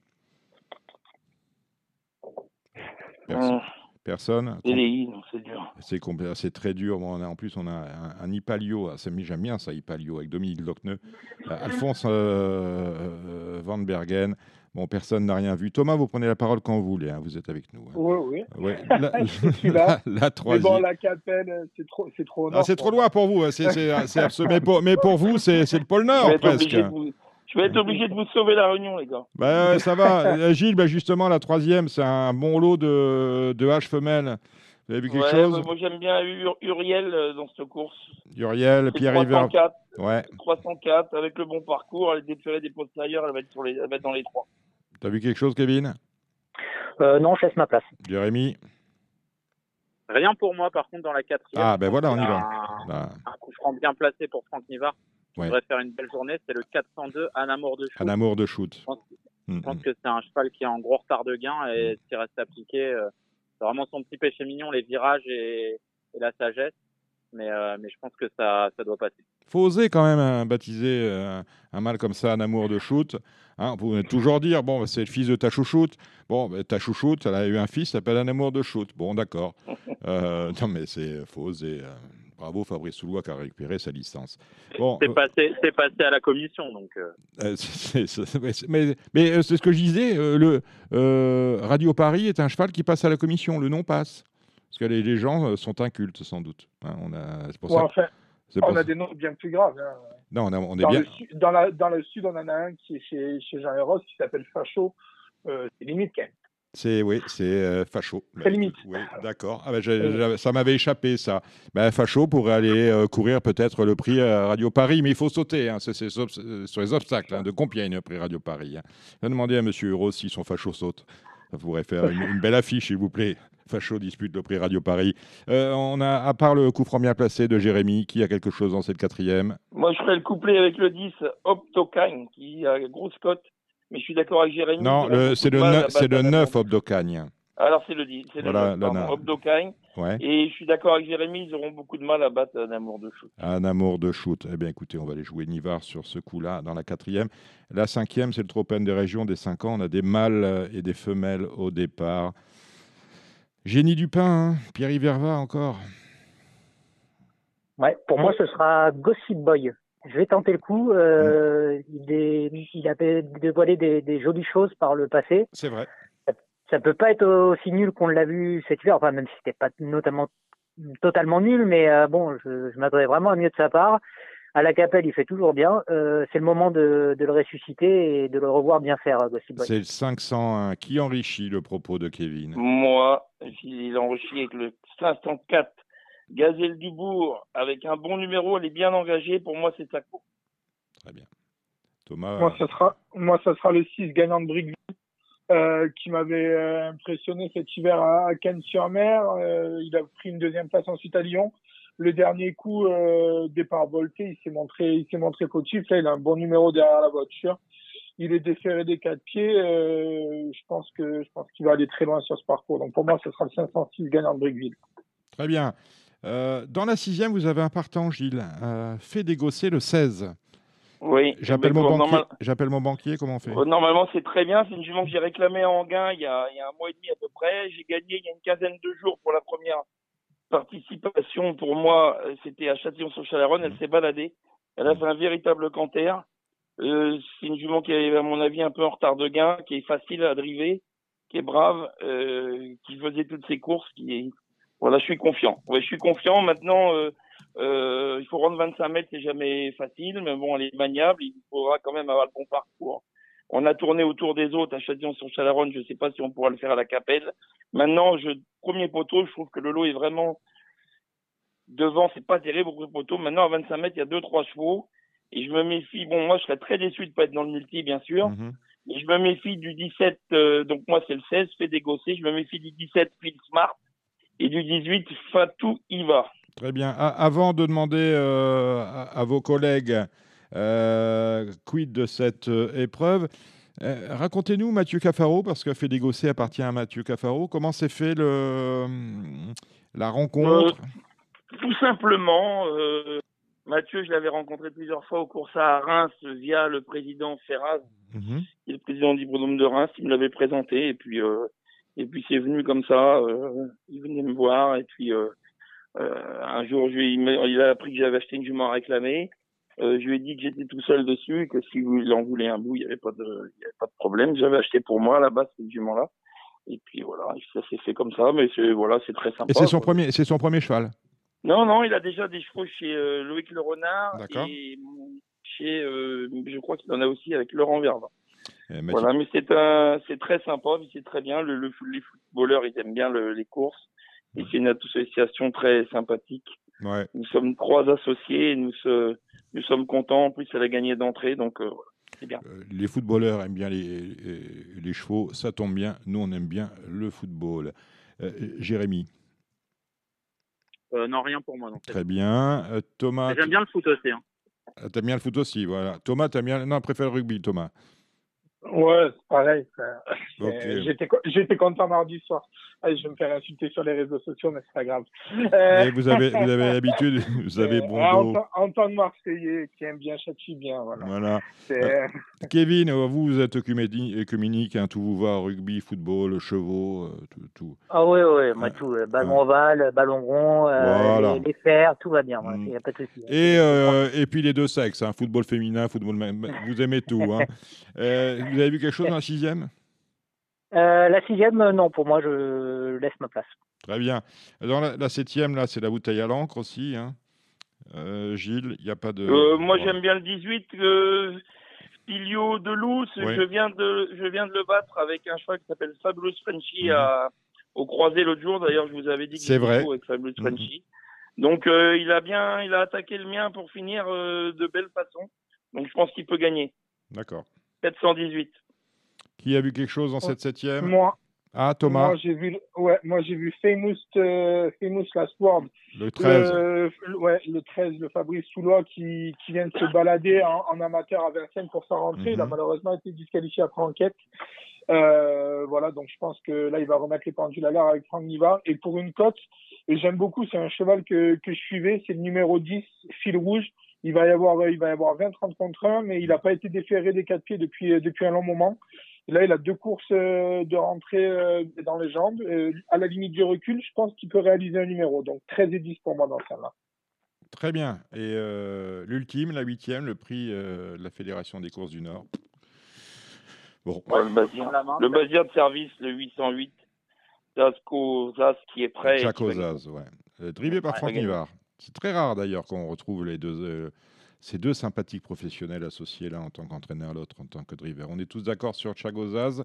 Personne. Hum, Personne c'est dur. C'est compl- c'est très dur. Bon, on a, en plus, on a un, un Ipalio. Ah, J'aime bien ça, Ipalio, avec Dominique Lochneux. Euh, Alphonse euh, euh, Van Bergen. Bon, personne n'a rien vu. Thomas, vous prenez la parole quand vous voulez. hein, vous êtes avec nous. hein. Oui, oui. Ouais, la, Je suis là. la- Mais troisième. bon, la Capelle, c'est trop, c'est trop. Ah, c'est trop loin pour vous. hein, c'est- c'est- c'est mais, pour, mais pour vous, c'est c'est le pôle Nord presque. obligé de vous- Je vais être obligé de vous sauver la réunion, les gars. Bah, ouais, ça va. Euh, Gilles, bah, justement, la troisième, c'est un bon lot de, de haches femelles. Vous avez vu quelque Ouais, chose bah, moi j'aime bien Ur- Uriel euh, dans cette course. Uriel, Pierre River. 304, Ouais. 304, avec le bon parcours, elle est déférée des postérieurs, elle va être, sur les, elle va être dans les trois. T'as vu quelque chose, Kevin? Euh, non, je laisse ma place. Jérémy? Rien pour moi, par contre, dans la quatrième. Ah, ben voilà, on y va. Un, Là, un coup franc bien placé pour Franck Nivard. Qui Ouais. devrait faire une belle journée. C'est le 402 à Namour de Chou. un amour de shoot. Je pense, Mm, je pense mm. que c'est un cheval qui est en gros retard de gain et s'il reste appliqué, euh, c'est vraiment son petit péché mignon, les virages et, et la sagesse. Mais, euh, mais je pense que ça, ça doit passer. faut oser quand même hein, baptiser euh, un mâle comme ça un amour de shoot. Hein, vous pouvez toujours dire, bon, bah, c'est le fils de ta chouchoute. Bon, bah, ta chouchoute, elle a eu un fils, qui s'appelle un amour de shoot. Bon, d'accord. Euh, non, mais c'est faut oser. Bravo Fabrice Soulois qui a récupéré sa licence. Bon, C'est euh, passé, c'est passé à la commission. Donc, euh, euh, c'est- c'est- mais c'est- mais mais, c'est ce que je disais. euh, le euh, Radio Paris est un cheval qui passe à la commission. Le nom passe. Parce que les, les gens sont incultes, sans doute. Hein, on a, c'est pour Ouais, ça. enfin, c'est pour on a ça- des noms bien plus graves. hein. Non, on, a- on est Dans, bien. le, su- dans, la, dans le sud, on en a un qui est chez, chez Jean Eros qui s'appelle Facho. Euh, c'est limite quand même. C'est oui, c'est euh, facho. Très limite. Oui, d'accord. Ah ben, j'ai- j'ai- ça m'avait échappé ça. Ben, facho pourrait aller euh, courir peut-être le prix à Radio Paris, mais il faut sauter. Hein, c'est, sur euh, les obstacles hein, de Compiègne, le prix Radio Paris. Hein. Je vais demander à Monsieur Euro si son facho saute. Ça pourrait faire une, une belle affiche, s'il vous plaît. Facho dispute le prix Radio Paris. Euh, on a, à part le coup franc bien placé de Jérémy, qui a quelque chose dans cette quatrième? Moi je ferais le couplet avec le 10, Optokine, qui a grosse cote. Mais je suis d'accord avec Jérémy. Non, c'est le, le un 9 amour. Obdocagne. Alors c'est le 10, c'est Voilà, le 9, pardon, la- Optokine. Ouais. Et je suis d'accord avec Jérémy, ils auront beaucoup de mal à battre un amour de chou. Un amour de shoot. Eh bien, écoutez, on va aller jouer Nivard sur ce coup-là, dans la quatrième. La cinquième, c'est le Tropen des régions des 5 ans. On a des mâles et des femelles au départ. Génie du pain, hein Pierre Iverva encore. Ouais, pour moi, ce sera Gossip Boy. Je vais tenter le coup. Euh, il, est, il avait dévoilé des, des jolies choses par le passé. C'est vrai. Ça, ça peut pas être aussi nul qu'on l'a vu cet hiver. Enfin, même si c'était pas notamment totalement nul, mais euh, bon, je, je m'attendais vraiment à mieux de sa part. À la Capelle, il fait toujours bien. Euh, c'est le moment de, de le ressusciter et de le revoir bien faire, Gossip Boy. C'est le 501 qui enrichit le propos de Kevin? Moi, il enrichit avec le 504 Gazelle Dubourg, avec un bon numéro, elle est bien engagée. Pour moi, c'est sa course. Très bien. Thomas, Moi, ça sera, moi, ça sera le 6 gagnant de Brickville, euh, qui m'avait euh, impressionné cet hiver à, à Cannes-sur-Mer. Euh, il a pris une deuxième place ensuite à Lyon. Le dernier coup, euh, départ volté, il s'est montré, il s'est montré fautif. Là, il a un bon numéro derrière la voiture. Il est déféré des quatre pieds. Euh, je pense que, je pense qu'il va aller très loin sur ce parcours. Donc, pour moi, ce sera le 506 gagnant de Brickville. très bien. Euh, dans la sixième, vous avez un partant, Gilles. Euh, fait dégosser le 16. Oui. J'appelle mon normal- mon banquier. Comment on fait Euh, Normalement, c'est très bien. C'est une jument que j'ai réclamée en gain il y, a, il y a un mois et demi à peu près. J'ai gagné il y a une quinzaine de jours pour la première participation. Pour moi, euh, c'était à Châtillon-sur-Chalaronne. Elle s'est baladée. Elle a fait un véritable canter. Euh, c'est une jument qui est, à mon avis, un peu en retard de gain, qui est facile à driver, qui est brave, euh, qui faisait toutes ses courses. Qui est... Voilà, je suis confiant. Ouais, je suis confiant. Maintenant, euh, euh, il faut rendre 25 mètres, c'est jamais facile, mais bon, elle est maniable. Il faudra quand même avoir le bon parcours. On a tourné autour des autres à Châtillon-sur-Chalaronne. Je ne sais pas si on pourra le faire à la Capelle. Maintenant, je, premier poteau, je trouve que le lot est vraiment devant. C'est pas terrible au premier poteau. Maintenant, à 25 mètres, il y a deux, trois chevaux. Et je me méfie. Bon, moi, je serais très déçu de pas être dans le multi, bien sûr. Mhm. Mais je me méfie du 17. euh, donc moi, c'est le 16, fait dégosser. Je me méfie du 17, Phil Smart. Et du 18, Fatou Iva. Très bien. A- avant de demander euh, à, à vos collègues euh, quid de cette euh, épreuve, euh, racontez-nous Mathieu Cafaro, parce que dégosser appartient à Mathieu Cafaro. Comment s'est fait le, la rencontre? Tout simplement, Mathieu, je l'avais rencontré plusieurs fois aux courses à Reims via le président Ferraz, Mhm. qui est le président d'Hippodrome de Reims. Il me l'avait présenté et puis euh, et puis c'est venu comme ça. euh, il venait me voir et puis euh, euh, un jour, je lui ai- il, a appris que j'avais acheté une jument à réclamer. Euh, je lui ai dit que j'étais tout seul dessus que si il en voulait un bout, il n'y avait pas de il y avait pas de problème. J'avais acheté pour moi base cette jument là. Et puis voilà, ça s'est fait comme ça, mais c'est voilà, c'est très sympa. Et c'est son, quoi. premier, c'est son premier cheval? Non, non, il a déjà des chevaux chez euh, Loïc Le Renard D'accord. et chez, euh, je crois qu'il en a aussi avec Laurent Verva. Mathieu- Voilà, mais c'est un, c'est très sympa, c'est très bien. Le, le- les footballeurs, ils aiment bien le- les courses. Et c'est une association très sympathique. Ouais. Nous sommes trois associés, et nous, se- nous sommes contents. En plus, elle a gagné d'entrée, donc euh, c'est bien. Euh, Les footballeurs aiment bien les, les- chevaux, ça tombe bien. Nous, on aime bien le football. Euh, Jérémy, Euh, non, rien pour moi. Non. très bien. Euh, Thomas, J'aime bien le foot aussi. Hein. tu t'aimes bien le foot aussi, voilà. Thomas, t'aimes bien. Non, préfère le rugby, Thomas. Ouais, c'est pareil. ça. Ok. J'étais co- J'étais content mardi soir. Allez, je vais me faire insulter sur les réseaux sociaux, mais c'est pas grave. Euh, Et vous avez, vous avez l'habitude, vous avez euh, bon en, dos. tant- en tant que Marseillais qui aime bien châtie bien, voilà. Voilà. C'est- Kevin, euh, vous, vous êtes œcuménique, hein, tout vous va, rugby, football, chevaux, euh, tout. tout. Ah oui, oui, moi tout. euh, Ballon ovale, ballon rond, euh, Voilà. les, les fers, tout va bien. Il Mm. n'y a pas de souci. Et, euh, et puis les deux sexes, hein, football féminin, football. Vous aimez tout. hein. Euh, vous avez vu quelque chose dans la sixième? Euh, la sixième, euh, non, pour moi, je laisse ma place. Très bien. Dans la, la septième, là, c'est la bouteille à l'encre aussi. hein. Euh, Gilles, il n'y a pas de. Euh, moi, j'aime bien le 18, euh, Pilio de Luz. Oui. Je viens de, je viens de le battre avec un cheval qui s'appelle Fabulous Frenchy Mhm. à, au croisé l'autre jour. D'ailleurs, je vous avais dit que C'est vrai. avec Fabulous Mhm. Frenchy. Donc, euh, il a bien, il a attaqué le mien pour finir euh, de belle façon. Donc, je pense qu'il peut gagner. D'accord. 718. Qui a vu quelque chose dans cette septième Moi, Ah, Thomas, moi j'ai vu, ouais, moi j'ai vu Famous, euh, Famous Last Word. le 13. Le, le- ouais, le 13, le Fabrice Soulois qui, qui vient de se balader en, en amateur à Vincennes pour sa rentrée. Il a Mhm. malheureusement été disqualifié après enquête. Euh, voilà, donc je pense que là, il va remettre les pendules à l'heure avec Franck Niva. Et pour une cote, et j'aime beaucoup, c'est un cheval que, que je suivais, c'est le numéro 10, Fil Rouge. Il va y avoir, il va y avoir 20-30 contre 1, mais il n'a pas été déféré des quatre pieds depuis, depuis un long moment. Et là, il a deux courses euh, de rentrée euh, dans les jambes. Euh, à la limite du recul, je pense qu'il peut réaliser un numéro. Donc 13 et 10 pour moi dans celle-là. Très bien. Et euh, l'ultime, la huitième, le prix euh, de la Fédération des courses du Nord. Bon, Ouais, le Bazir. De service, le 808. Zasco Zas qui est prêt. gagner. Ozaz, ouais. Drivé par Ouais, Franck. Nivard. C'est très rare d'ailleurs qu'on retrouve les deux, euh, ces deux sympathiques professionnels associés là en tant qu'entraîneur, l'autre en tant que driver. On est tous d'accord sur Chagozaz.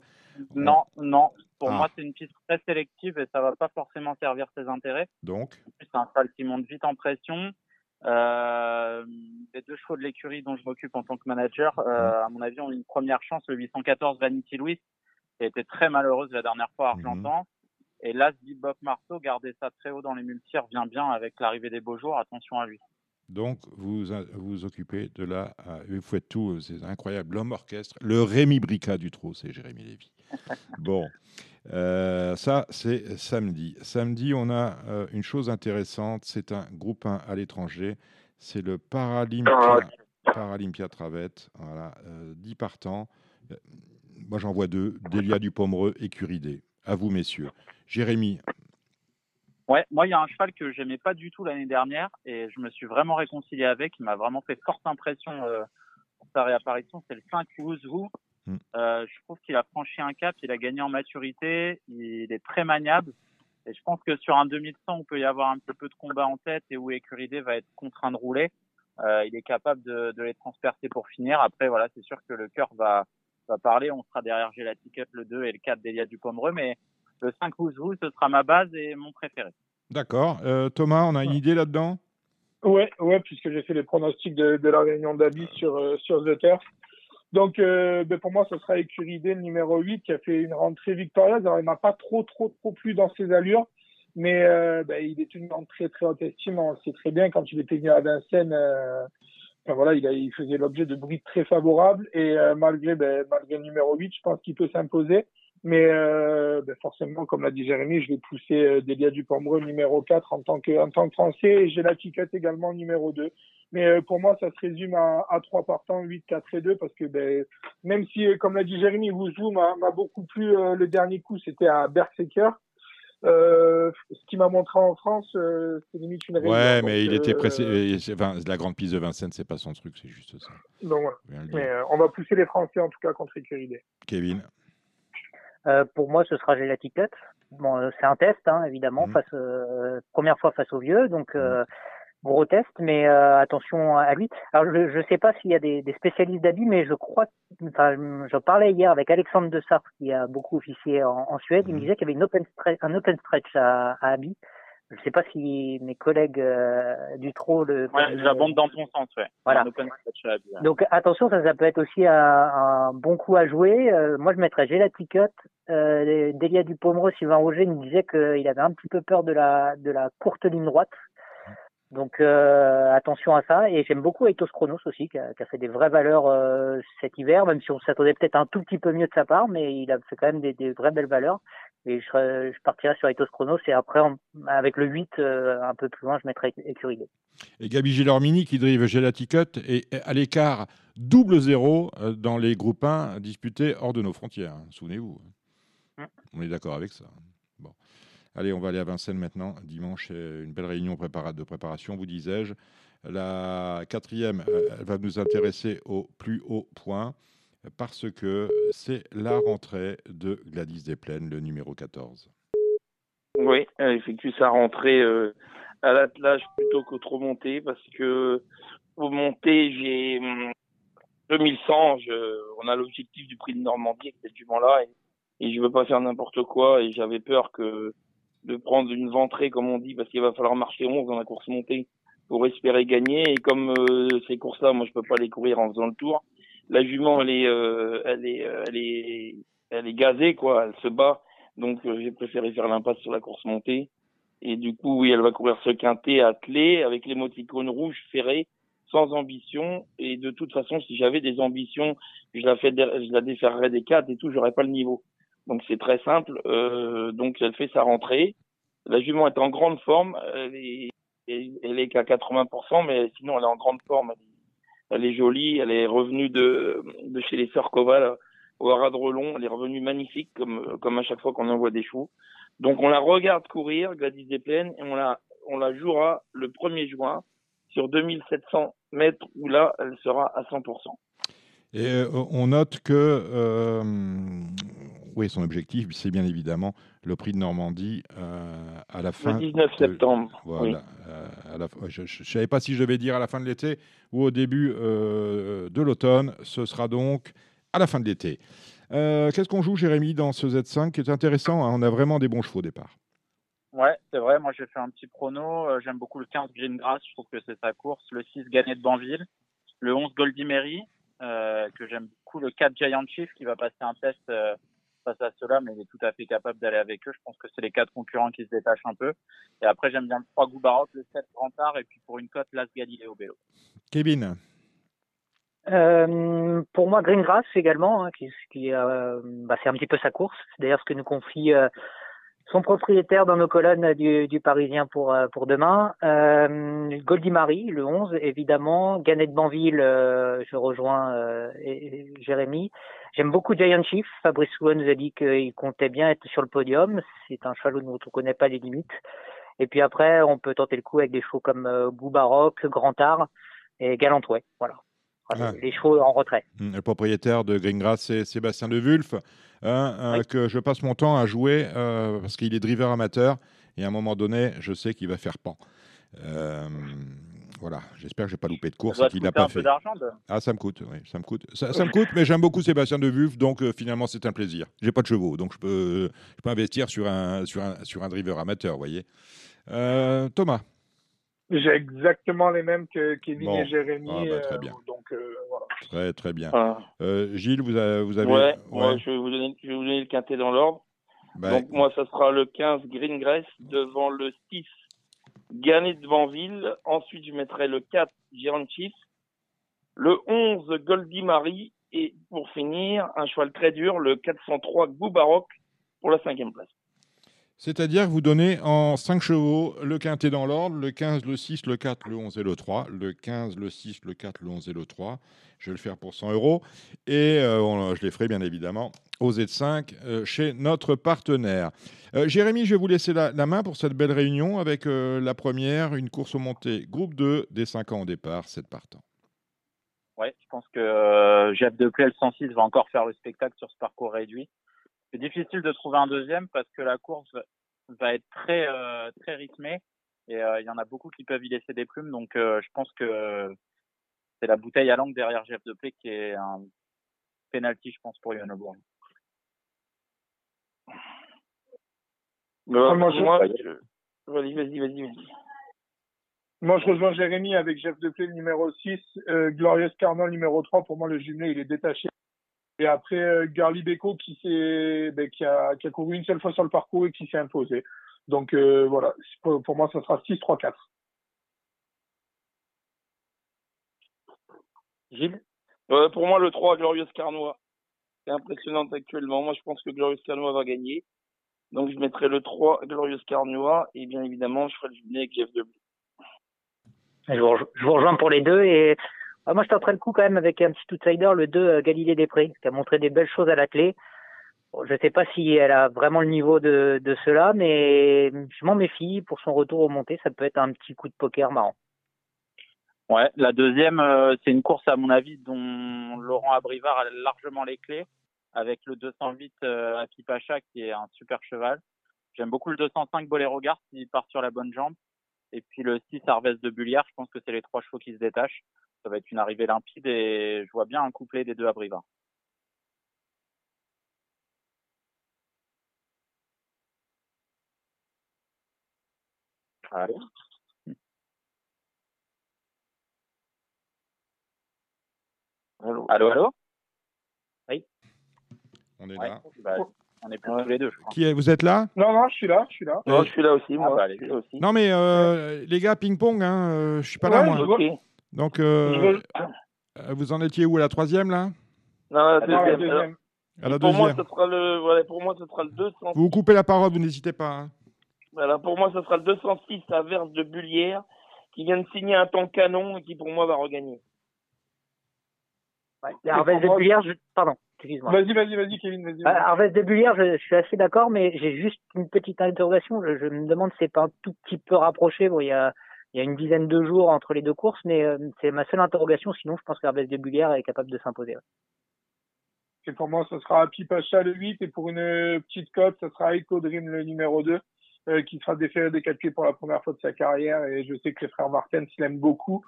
Non, non. Pour Ah. moi, c'est une piste très sélective et ça va pas forcément servir ses intérêts. Donc, c'est un cheval qui monte vite en pression. Euh, les deux chevaux de l'écurie dont je m'occupe en tant que manager, euh, à mon avis, ont une première chance. Le 814 Vanity Louis, qui a été très malheureuse la dernière fois à Mhm. Argentan. Et là, Bob Marceau, garder ça très haut dans les multis revient bien avec l'arrivée des beaux jours. Attention à lui. Donc vous vous occupez de la. euh, vous faites tout, euh, c'est incroyable. L'homme orchestre, le Rémi Brica du trot, c'est Jérémy Lévy. bon, euh, ça c'est samedi. Samedi, on a euh, une chose intéressante c'est un groupe 1 à l'étranger. C'est le Paralympia, Paralympia Travette. Voilà, euh, 10 partants. Euh, Moi j'en vois deux Delia Dupomereux et Curidé. À vous, messieurs. Jérémy, Ouais, moi, il y a un cheval que j'aimais pas du tout l'année dernière et je me suis vraiment réconcilié avec. Il m'a vraiment fait forte impression euh, pour sa réapparition. C'est le 5 Wuzhou. Mm. Euh, je trouve qu'il a franchi un cap, il a gagné en maturité, il est très maniable. Et je pense que sur un 2100, on peut y avoir un petit peu de combat en tête et où Écuridé va être contraint de rouler. Euh, il est capable de, de les transpercer pour finir. Après, voilà, c'est sûr que le cœur va, va parler. On sera derrière Gelaticut, le 2 et le 4 d'Elia Dupomereux. Mais le 5 Wuzhou, ce sera ma base et mon préféré. d'accord. Euh, Thomas, on a une idée là-dedans? Ouais, ouais, puisque j'ai fait les pronostics de, de la réunion d'Abi sur, euh, sur The Turf. Donc, euh, ben, pour moi, ce sera Écuridé, le numéro 8, qui a fait une rentrée victorieuse. Alors, il m'a pas trop, trop, trop plu dans ses allures, mais euh, ben, il est une en très, très haute estime. On le sait très bien, quand il était venu à Vincennes, euh, enfin, voilà, il, a, il faisait l'objet de bruits très favorables. Et euh, malgré, ben, malgré le numéro 8, je pense qu'il peut s'imposer. Mais euh, ben, forcément, comme l'a dit Jérémy, je vais pousser euh, Delia Dupomereux numéro 4 en tant que, en tant que Français et j'ai la ticket également numéro 2. Mais euh, pour moi, ça se résume à, à 3 partants, 8, 4 et 2 parce que ben, même si, euh, comme l'a dit Jérémy, Wouzou m'a beaucoup plu le dernier coup, c'était à Berserker. Euh, ce qui m'a montré en France, euh, c'est limite une réunion. Ouais, mais il était pressé. enfin, la grande piste de Vincennes, c'est pas son truc, c'est juste ça. Donc dire. Mais on va pousser les Français en tout cas contre Écuridé. Kevin, Euh, pour moi, ce sera Gelaticut. Bon, euh, c'est un test, hein, évidemment, Mhm. face, euh, première fois face aux vieux. Donc, euh, gros test, mais euh, attention à lui. Alors je ne sais pas s'il y a des, des spécialistes d'habits, mais je crois, enfin, j'en parlais hier avec Alexandre de Sartre qui a beaucoup officié en, en Suède. Il me disait qu'il y avait une open stretch, un open stretch à, à Habit. Je ne sais pas si mes collègues euh, du TRO le. Ouais, j'abonde dans ton sens, ouais. Voilà. Donc attention, ça, ça peut être aussi un, un bon coup à jouer. Euh, moi, je mettrais Gelaticut. Euh, Delia Dupomero, Sylvain Roger me disait qu'il avait un petit peu peur de la de la courte ligne droite. Donc euh, attention à ça. Et j'aime beaucoup Eitos Chronos aussi, qui a, qui a fait des vraies valeurs euh, cet hiver, même si on s'attendait peut-être un tout petit peu mieux de sa part, mais il a fait quand même des, des vraies belles valeurs. Et je, serais- je partirais sur Eitos Chronos et après, avec le 8, euh, un peu plus loin, je mettrais Écurie Et Gabi Gilormini qui drive Gelaticut et à l'écart double zéro euh, dans les groupes 1 disputés hors de nos frontières. hein, Souvenez-vous. On est d'accord avec ça. Bon. Allez, on va aller à Vincennes maintenant. Dimanche, une belle réunion de préparation, vous disais-je. La quatrième, euh, elle va nous intéresser au plus haut point parce que c'est la rentrée de Gladys Desplaines, le numéro 14. Oui, elle effectue sa rentrée euh, à l'attelage plutôt qu'au trop monté parce que au monté, j'ai hum, 2100. Je, on a l'objectif du prix de Normandie avec jument-là et, et je veux pas faire n'importe quoi et j'avais peur que de prendre une ventrée comme on dit parce qu'il va falloir marcher 11 dans la course montée pour espérer gagner et comme euh, ces courses-là, moi je peux pas les courir en faisant le tour. La jument, elle est, euh, elle est, euh, elle est, elle est gazée quoi, elle se bat. Donc euh, j'ai préféré faire l'impasse sur la course montée. Et du coup, oui, elle va courir ce quintet attelé avec l'émoticône rouge ferré, sans ambition. Et de toute façon, si j'avais des ambitions, je la, fais, je la déferrerais des quatre et tout, j'aurais pas le niveau. Donc c'est très simple. Euh, donc elle fait sa rentrée. La jument est en grande forme. Elle est, elle est qu'à 80%, mais sinon elle est en grande forme. Elle est jolie. Elle est revenue de, de chez les sœurs Koval au Haras de Relon. Elle est revenue magnifique, comme, comme à chaque fois qu'on envoie des chevaux. Donc on la regarde courir, Gladys Desplaines, et on la, on la jouera le 1er juin sur 2700 mètres où là, elle sera à 100%. Et euh, on note que euh, oui, son objectif, c'est bien évidemment le prix de Normandie euh, à la fin. 19 de- septembre, Voilà. oui. euh, à la fin- je ne savais pas si je devais dire à la fin de l'été ou au début euh, de l'automne. Ce sera donc à la fin de l'été. Qu'est-ce qu'on joue, Jérémy, dans ce Z5 qui est intéressant hein, On a vraiment des bons chevaux au départ. Ouais, c'est vrai. Moi, j'ai fait un petit prono. J'aime beaucoup le 15 Greengrass. Je trouve que c'est sa course. Le 6 Gagné de Banville. Le 11 Goldie Mary, que j'aime beaucoup. Le 4 Giant Chief, qui va passer un test face à ceux-là, mais il est tout à fait capable d'aller avec eux. Je pense que c'est les quatre concurrents qui se détachent un peu. Et après, j'aime bien le 3 Goubarok, le 7 Rentard, et puis pour une cote, l'As Galileo Bello. Kevin Euh, pour moi, Greengrass également, hein, qui, qui euh, bah, c'est un petit peu sa course. C'est d'ailleurs ce que nous confie euh, son propriétaire dans nos colonnes du, du Parisien pour euh, pour demain. Euh, Goldie Marie, le 11, évidemment. Gannett Banville, euh, je rejoins euh, Jérémy. J'aime beaucoup Giant Chief. Fabrice Souan nous a dit qu'il comptait bien être sur le podium. C'est un cheval dont on connaît pas les limites. Et puis après, on peut tenter le coup avec des chevaux comme euh, Goubaroc, Grand Art et Galantouet. Voilà. Ah. Les chevaux en retrait. Hum, Le propriétaire de Greengrass, c'est Sébastien de Wulf, hein, euh, que je passe mon temps à jouer euh, parce qu'il est driver amateur et à un moment donné, je sais qu'il va faire pan. Euh, voilà, j'espère que j'ai pas loupé de course et qu'il n'a pas fait. de- Ah, ça me coûte, oui, ça me coûte. Ça, ça me coûte, mais j'aime beaucoup Sébastien de Wulf, donc euh, finalement c'est un plaisir. J'ai pas de chevaux, donc je peux, je peux investir sur un, sur un, sur un driver amateur, vous voyez. Euh, Thomas. J'ai exactement les mêmes que Kevin Bon. et Jérémy. Ah, bah, très euh, bien. donc euh, voilà. Très très bien. Ah. Euh, Gilles, vous avez, vous avez Ouais, moi, ouais. je, vais vous donner, je vais vous donner le quintet dans l'ordre. Bah, Donc moi, ça sera le 15 Greengrass devant le 6 Gagné de Banville. Ensuite, je mettrai le 4 Giant Chief, le 11 Goldie Marie et pour finir, un cheval très dur, le 403 Goubarok pour la cinquième place. C'est-à-dire vous donnez en 5 chevaux le quintet dans l'ordre, le 15, le 6, le 4, le 11 et le 3. Le 15, le 6, le 4, le 11 et le 3. Je vais le faire pour 100 euros. Et euh, je les ferai bien évidemment au Z5 euh, chez notre partenaire. Euh, Jérémy, je vais vous laisser la, main pour cette belle réunion avec la première, une course au monté, groupe 2, des 5 ans au départ, 7 partants. Ouais, je pense que Jeff Deplay, le 106, va encore faire le spectacle sur ce parcours réduit. C'est difficile de trouver un deuxième parce que la course va être très euh, très rythmée Et euh, il y en a beaucoup qui peuvent y laisser des plumes. Donc, euh, je pense que c'est la bouteille à langue derrière Jeff de Play qui est un penalty, je pense, pour. Non, moi, je- moi, je- Vas-y, vas-y, vas-y, vas-y. Moi, je rejoins Jérémy avec Jeff Deplay, le numéro 6, euh, Glorious Carnal, numéro 3. Pour moi, le jumelé, il est détaché. Et après, euh, Garly Beko, qui, s'est, ben, qui, a, qui a couru une seule fois sur le parcours et qui s'est imposé. Donc, euh, voilà. Pour, pour moi, ça sera 6-3-4. Gilles? Euh, pour moi, le 3, Glorious Carnois. C'est impressionnant actuellement. Moi, je pense que Glorious Carnois va gagner. Donc, je mettrai le 3, Glorious Carnois. Et bien évidemment, je ferai le jumelé avec Jeff Deblé. Je vous, rejo- je vous rejoins pour les deux. Et ah, moi, je tenterai le coup quand même avec un petit outsider, le 2, euh, Galilée Després, qui a montré des belles choses à la clé. Je ne sais pas si elle a vraiment le niveau de, cela, mais je m'en méfie. Pour son retour au montée, ça peut être un petit coup de poker marrant. Ouais, la deuxième, euh, c'est une course, à mon avis, dont Laurent Abrivard a largement les clés, avec le 208 euh, Pacha, qui est un super cheval. J'aime beaucoup le 205 Bolero Gard, s'il part sur la bonne jambe. Et puis le 6 Harvest de Bulliard, je pense que c'est les trois chevaux qui se détachent. Ça va être une arrivée limpide et je vois bien un couplet des deux Abrivard. Allez. Allô. Allô, allô? On est Ouais, là. bah, on est plus tous les deux, je crois. Qui est, vous êtes là? Non, non, je suis là, je suis là. Non, je suis là aussi, moi. Ah, bah, je suis là aussi. Non mais euh, les gars, ping-pong, hein, euh, je suis pas là moi. Donc euh, euh, vous en étiez où à la troisième là? Non, la Non, la deuxième. deuxième. À la pour moi, deuxième. ce sera le, voilà, pour moi, ce sera le 200. Vous vous coupez la parole, vous n'hésitez pas. hein. Voilà, pour moi, ce sera le 206 à Verse de Bullière, qui vient de signer un temps canon et qui, pour moi, va regagner. Ouais. De Bullière, je... pardon, excuse-moi. Vas-y, vas-y, vas-y, Kevin, vas-y. Ah, vas-y. Harvest de Bullière, je, je suis assez d'accord, mais j'ai juste une petite interrogation. Je, je me demande si c'est pas un tout petit peu rapproché. Bon, il y a, il y a une dizaine de jours entre les deux courses, mais euh, c'est ma seule interrogation. Sinon, je pense qu'Harvest de Bullière est capable de s'imposer. ouais. Et pour moi, ce sera Happy Pacha le 8. Et pour une euh, petite cote, ce sera Echo Dream le numéro 2, euh, qui sera déféré des quatre pieds pour la première fois de sa carrière. Et je sais que les frères Martens l'aiment beaucoup.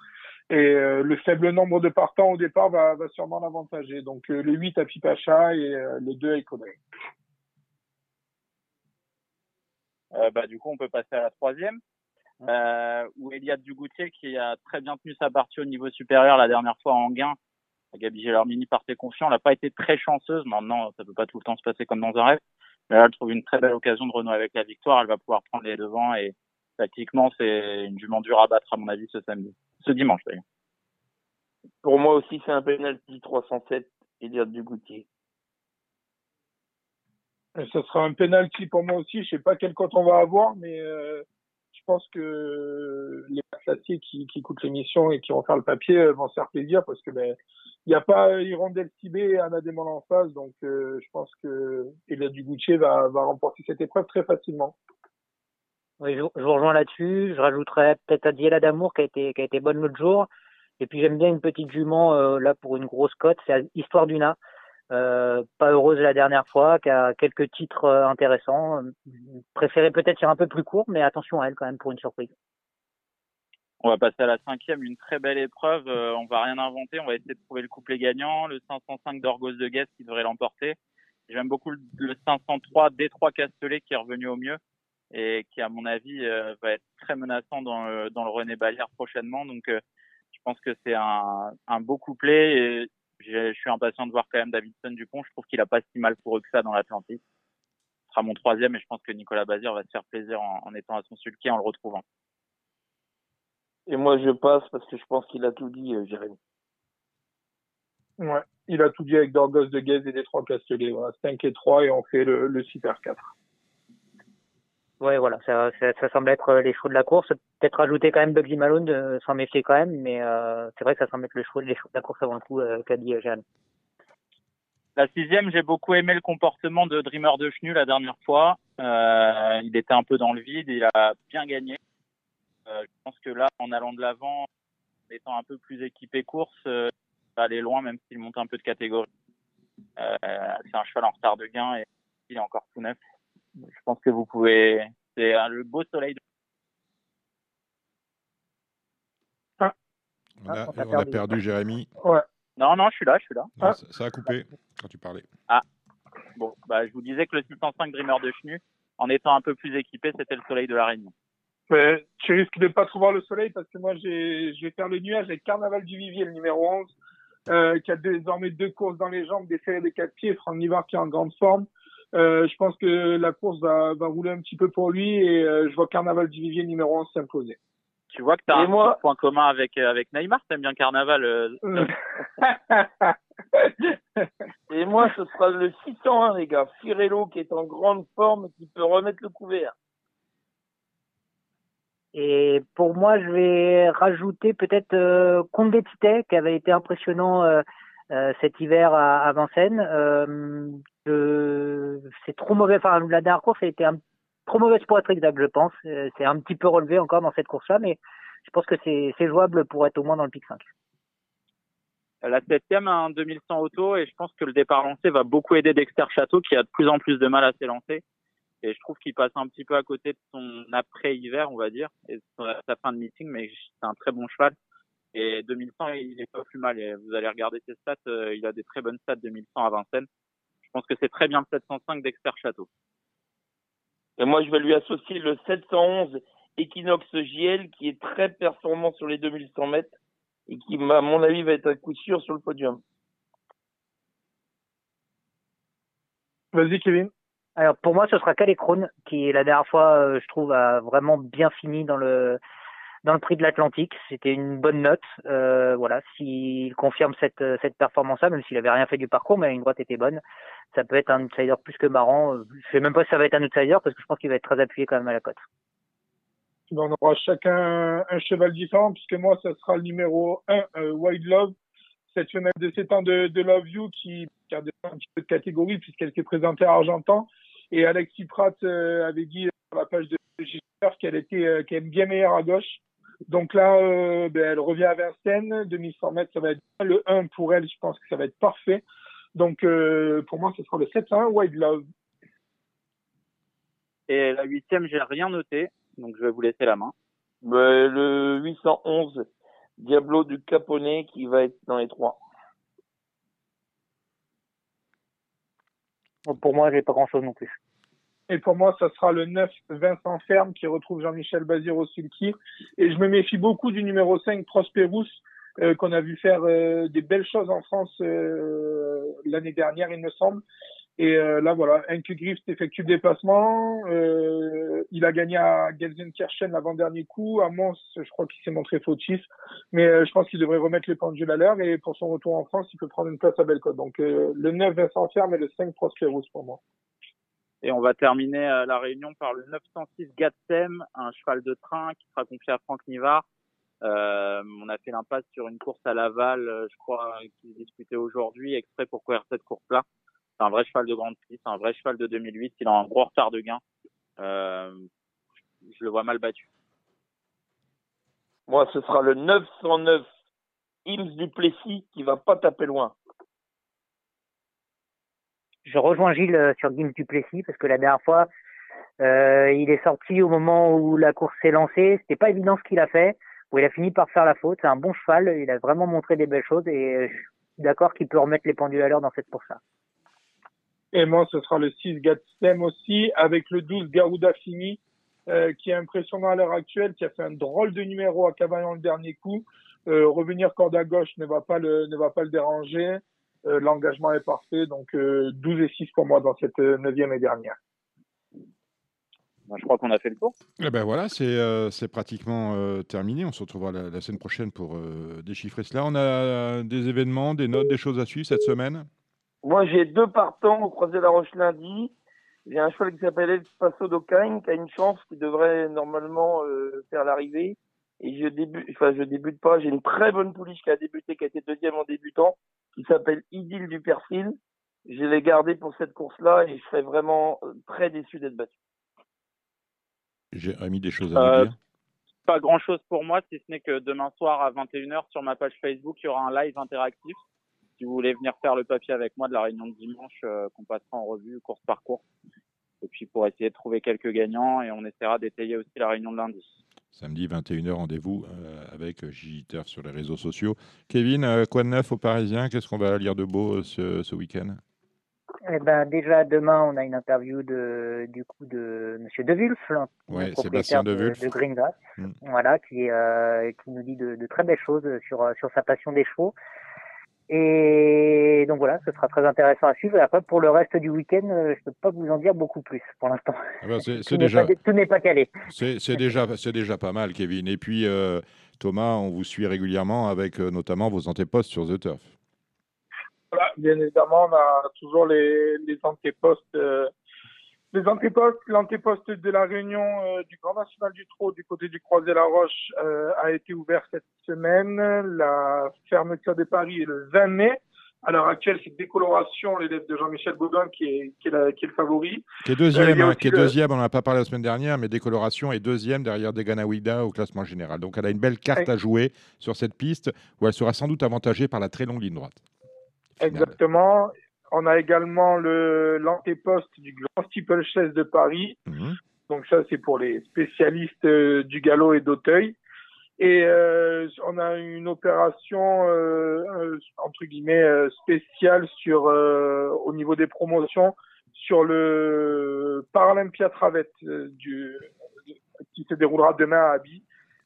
Et euh, le faible nombre de partants au départ va, va sûrement l'avantager. Donc euh, le 8 Happy Pacha et euh, le 2 Echo Dream. Euh, bah, du coup, on peut passer à la troisième, euh, où Eliade Dugoutier, qui a très bien tenu sa partie au niveau supérieur la dernière fois en gain, Gabi Gellermini partait confiant, elle n'a pas été très chanceuse. Maintenant, ça peut pas tout le temps se passer comme dans un rêve. Mais là, elle trouve une très belle occasion de renouer avec la victoire. Elle va pouvoir prendre les devants et tactiquement, c'est une jument dure à battre, à mon avis, ce samedi. Ce dimanche, d'ailleurs. Pour moi aussi, c'est un penalty 307, Eliade Dugoutier. Ce sera un penalty pour moi aussi. Je sais pas quel cote on va avoir, mais euh, pense que les classiers qui, qui écoutent l'émission et qui vont faire le papier euh, vont se faire plaisir parce que ben il n'y a pas Hirondelle Tibet et Anna en face, donc euh, je pense que Elia Dugoutier va, va remporter cette épreuve très facilement. Oui, je, je vous rejoins là-dessus. Je rajouterais peut-être Adiela d'Amour qui a été qui a été bonne l'autre jour. Et puis j'aime bien une petite jument euh, là pour une grosse cote, c'est Histoire d'Una. Euh, pas heureuse la dernière fois, qui a quelques titres euh, intéressants. Préféré peut-être sur un peu plus court, mais attention à elle quand même pour une surprise. On va passer à la cinquième, une très belle épreuve. Euh, on va rien inventer. On va essayer de trouver le couplet gagnant. Le 505 d'Orgos de Guest qui devrait l'emporter. J'aime beaucoup le, le 503 D3 Castellet qui est revenu au mieux et qui, à mon avis, euh, va être très menaçant dans le, dans le René Balière prochainement. Donc, euh, je pense que c'est un, un beau couplet et je suis impatient de voir quand même Davidson Dupont. Je trouve qu'il a pas si mal couru que ça dans l'Atlantique. Ce sera mon troisième et je pense que Nicolas Bazir va se faire plaisir en, en étant à son sulky en le retrouvant. Et moi, je passe parce que je pense qu'il a tout dit, euh, Jérémy. Ouais, il a tout dit avec Dorgos de Guez et des trois Castellet. Voilà, 5 et 3 et on fait le, le Super 4. Ouais, voilà, ça, ça, ça semble être les chevaux de la course. Peut-être rajouter quand même Bugsy Malone, de s'en méfier quand même, mais euh, c'est vrai que ça semble être chevaux, les chevaux de la course avant le coup, euh, qu'a dit euh, Jeanne. La sixième, j'ai beaucoup aimé le comportement de Dreamer de Chenu la dernière fois. Euh, il était un peu dans le vide, il a bien gagné. Euh, je pense que là, en allant de l'avant, en étant un peu plus équipé course, euh, il va aller loin, même s'il monte un peu de catégorie. Euh, c'est un cheval en retard de gain et il est encore tout neuf. Je pense que vous pouvez. C'est le beau soleil. De... On a, Ah, on a on a perdu. perdu Jérémy. Ouais. Non, non, je suis là, je suis là. Non, ça, ça a coupé quand tu parlais. Bon, bah, je vous disais que le 605 Dreamer de Chenu, en étant un peu plus équipé, c'était le soleil de la Réunion. Mais tu risques de pas trop voir le soleil parce que moi, j'ai, je vais faire le nuage avec Carnaval du Vivier, le numéro 11, euh, qui a désormais deux courses dans les jambes, des séries des quatre pieds, Franck Nivard qui est en grande forme. Euh, je pense que la course va, va rouler un petit peu pour lui et euh, je vois Carnaval du Vivier numéro 11 s'imposer. Tu vois que tu as Et un moi- point commun avec, euh, avec Neymar, t'aimes bien Carnaval. euh, Et moi, ce sera le 601, les gars. Firello, qui est en grande forme, qui peut remettre le couvert. Et pour moi, je vais rajouter peut-être euh, Comte qui avait été impressionnant euh, euh, cet hiver à, à Vincennes. C'est trop mauvais. La dernière course a été trop mauvaise pour être exact, je pense. Euh, C'est un petit peu relevé encore dans cette course-là, mais je pense que c'est jouable pour être au moins dans le pic 5. La septième a un 2100 auto et je pense que le départ lancé va beaucoup aider Dexter Château qui a de plus en plus de mal à s'élancer. Et je trouve qu'il passe un petit peu à côté de son après-hiver, on va dire, et de sa- fin de meeting, mais c'est un très bon cheval. Et 2100, il est pas plus mal. Vous allez regarder ses stats, euh, il a des très bonnes stats 2100 à Vincennes. Je pense que c'est très bien le 705 Dexter Château. Et moi, je vais lui associer le 711 Equinox JL, qui est très performant sur les 2100 mètres et qui, à mon avis, va être à coup sûr sur le podium. Vas-y, Kevin. Alors pour moi, ce sera Calécrone qui la dernière fois, euh, je trouve, a vraiment bien fini dans le dans le prix de l'Atlantique. C'était une bonne note. Euh, voilà, s'il confirme cette euh, cette performance-là, même s'il avait rien fait du parcours, mais une droite était bonne, ça peut être un outsider plus que marrant. Euh, Je sais même pas si ça va être un outsider parce que je pense qu'il va être très appuyé quand même à la cote. On aura chacun un cheval différent, puisque moi, ça sera le numéro 1, euh, Wild Love, cette femelle de 7 ans de, Love You, qui, qui a un petit peu de catégorie, puisqu'elle s'est présentée à Argentan. Et Alexis Pratt avait dit sur la page de Giscard qu'elle était euh, qu'elle est bien meilleure à gauche. Donc là, euh, ben, elle revient à Vincennes, 2100 mètres, ça va être bien. le 1 pour elle, je pense que ça va être parfait. Donc euh, pour moi, ce sera le 7-1 Wild Love. Et la huitième, j'ai rien noté, donc je vais vous laisser la main. Ben, le 811 Diablo du Caponnet, qui va être dans les trois. Pour moi, j'ai pas grand-chose non plus. Et pour moi, ça sera le 9 Vincent Ferme qui retrouve Jean-Michel Bazir au sulky. Et je me méfie beaucoup du numéro 5 Prosperous euh, qu'on a vu faire euh, des belles choses en France euh, l'année dernière, il me semble. Et là, voilà, Grift effectue le déplacement. Il a gagné à Gelsenkirchen l'avant-dernier coup. À Mons, je crois qu'il s'est montré fautif. Mais je pense qu'il devrait remettre les pendules à l'heure. Et pour son retour en France, il peut prendre une place à Bellecote. Donc le 9 Vincent Ferme et le 5 Prosperous pour moi. Et on va terminer euh, la réunion par le 906 Gatsem, un cheval de train qui sera confié à Franck Nivard. Euh, on a fait l'impasse sur une course à Laval, euh, je crois, qui est disputée aujourd'hui, exprès pour courir cette course-là. C'est un vrai cheval de grande prix, c'est un vrai cheval de 2008. Il a un gros retard de gain. Euh, je le vois mal battu. Moi, ce sera le 909 Ims du Plessis, qui va pas taper loin. Je rejoins Gilles euh, sur Gims Duplessis parce que la dernière fois, euh, il est sorti au moment où la course s'est lancée. C'était pas évident ce qu'il a fait. Où il a fini par faire la faute. C'est un bon cheval. Il a vraiment montré des belles choses et euh, je suis d'accord qu'il peut remettre les pendules à l'heure dans cette course-là. Et moi, ce sera le 6 Gatsem aussi, avec le 12 Garuda Fini, qui est impressionnant à l'heure actuelle, qui a fait un drôle de numéro à Cavaillon le dernier coup. Revenir corde à gauche ne va pas le déranger. Euh, L'engagement est parfait, donc euh, 12 et 6 pour moi dans cette euh, neuvième et dernière. Ben, je crois qu'on a fait le tour. Eh ben voilà, c'est euh, c'est pratiquement euh, terminé. On se retrouvera la, la semaine prochaine pour euh, déchiffrer cela. On a euh, des événements, des notes, des choses à suivre cette semaine? Moi, j'ai deux partants au Croisé de la Roche lundi. J'ai un cheval qui s'appelle El Paso d'Ocagne, qui a une chance, qui devrait normalement euh, faire l'arrivée. Et je débute, enfin, je débute pas. J'ai une très bonne pouliche qui a débuté, qui a été deuxième en débutant, qui s'appelle Idylle du Perfil. Je l'ai gardé pour cette course-là et je serais vraiment euh, très déçu d'être battu. J'ai mis des choses à Euh, dire? Pas grand chose pour moi, si ce n'est que demain soir à 21h sur ma page Facebook, il y aura un live interactif. Si vous voulez venir faire le papier avec moi de la réunion de dimanche, euh, qu'on passera en revue course par course. Et puis pour essayer de trouver quelques gagnants et on essaiera d'étayer aussi la réunion de lundi. Samedi 21h, rendez-vous euh, avec Gigi Turf sur les réseaux sociaux. Kevin, euh, quoi de neuf aux Parisiens Qu'est-ce qu'on va lire de beau euh, ce, ce week-end? Eh ben, déjà, demain, on a une interview de, du coup de Monsieur Devulf, Ouais, propriétaire de, de Green Grass, Mm. voilà, qui, euh, qui nous dit de, de très belles choses sur, euh, sur sa passion des chevaux. Et donc voilà, ce sera très intéressant à suivre. Et après, pour le reste du week-end, euh, je peux pas vous en dire beaucoup plus pour l'instant. Ah C'est Tout n'est déjà, pas- tout n'est pas calé. c'est déjà, c'est déjà pas mal, Kevin. Et puis, euh, Thomas, on vous suit régulièrement avec euh, notamment vos antépostes sur The Turf. Voilà, bien évidemment, on a toujours les, les antépostes. euh, les antépostes, l'antéposte de la réunion euh, du Grand National du Trot du côté du Croisé-la-Roche euh, a été ouvert cette semaine. La fermeture de Paris est le 20 mai. À l'heure actuelle, c'est Décoloration, l'élève de Jean-Michel Baudin, qui est, qui est, la- qui est le favori. Qui est Euh, deuxième, a hein, qui est le- deuxième, on n'en a pas parlé la semaine dernière, mais Décoloration est deuxième derrière Deganawida au classement général. Donc elle a une belle carte à jouer sur cette piste où elle sera sans doute avantagée par la très longue ligne droite. Exactement. On a également le l'antéposte du Grand Steeplechase de Paris. Mhm. Donc ça, c'est pour les spécialistes euh, du galop et d'Auteuil. Et euh, on a une opération euh, entre guillemets euh, spéciale sur euh, au niveau des promotions sur le Paralympia Travette du qui se déroulera demain à Abi.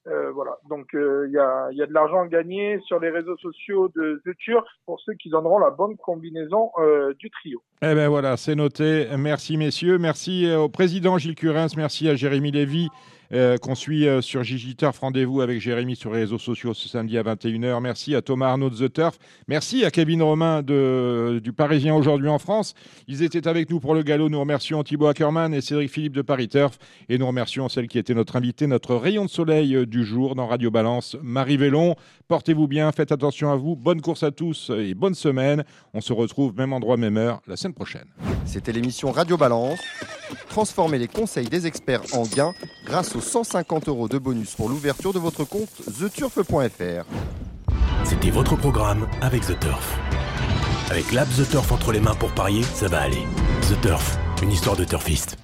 Euh, voilà. Donc euh, il y, a, y a de l'argent à gagner sur les réseaux sociaux de The Turf pour ceux qui donneront la bonne combinaison euh, du trio. Eh bien voilà, c'est noté. Merci messieurs. Merci au président Gilles Curins. Merci à Jérémy Lévy euh, qu'on suit euh, sur Gigi Turf. Rendez-vous avec Jérémy sur les réseaux sociaux ce samedi à 21h. Merci à Thomas Arnaud de The Turf. Merci à Kevin Romain de, du Parisien aujourd'hui en France. Ils étaient avec nous pour le galop. Nous remercions Thibaut Ackermann et Cédric Philippe de Paris Turf. Et nous remercions celle qui était notre invitée, notre rayon de soleil euh, du jour dans Radio Balance, Marie Vélon. Portez-vous bien, faites attention à vous. Bonne course à tous et bonne semaine. On se retrouve même endroit, même heure la semaine prochaine. C'était l'émission Radio Balance. Transformez les conseils des experts en gains grâce aux 150 euros de bonus pour l'ouverture de votre compte theturf.fr. C'était votre programme avec The Turf. Avec l'app The Turf entre les mains pour parier, ça va aller. The Turf, une histoire de turfiste.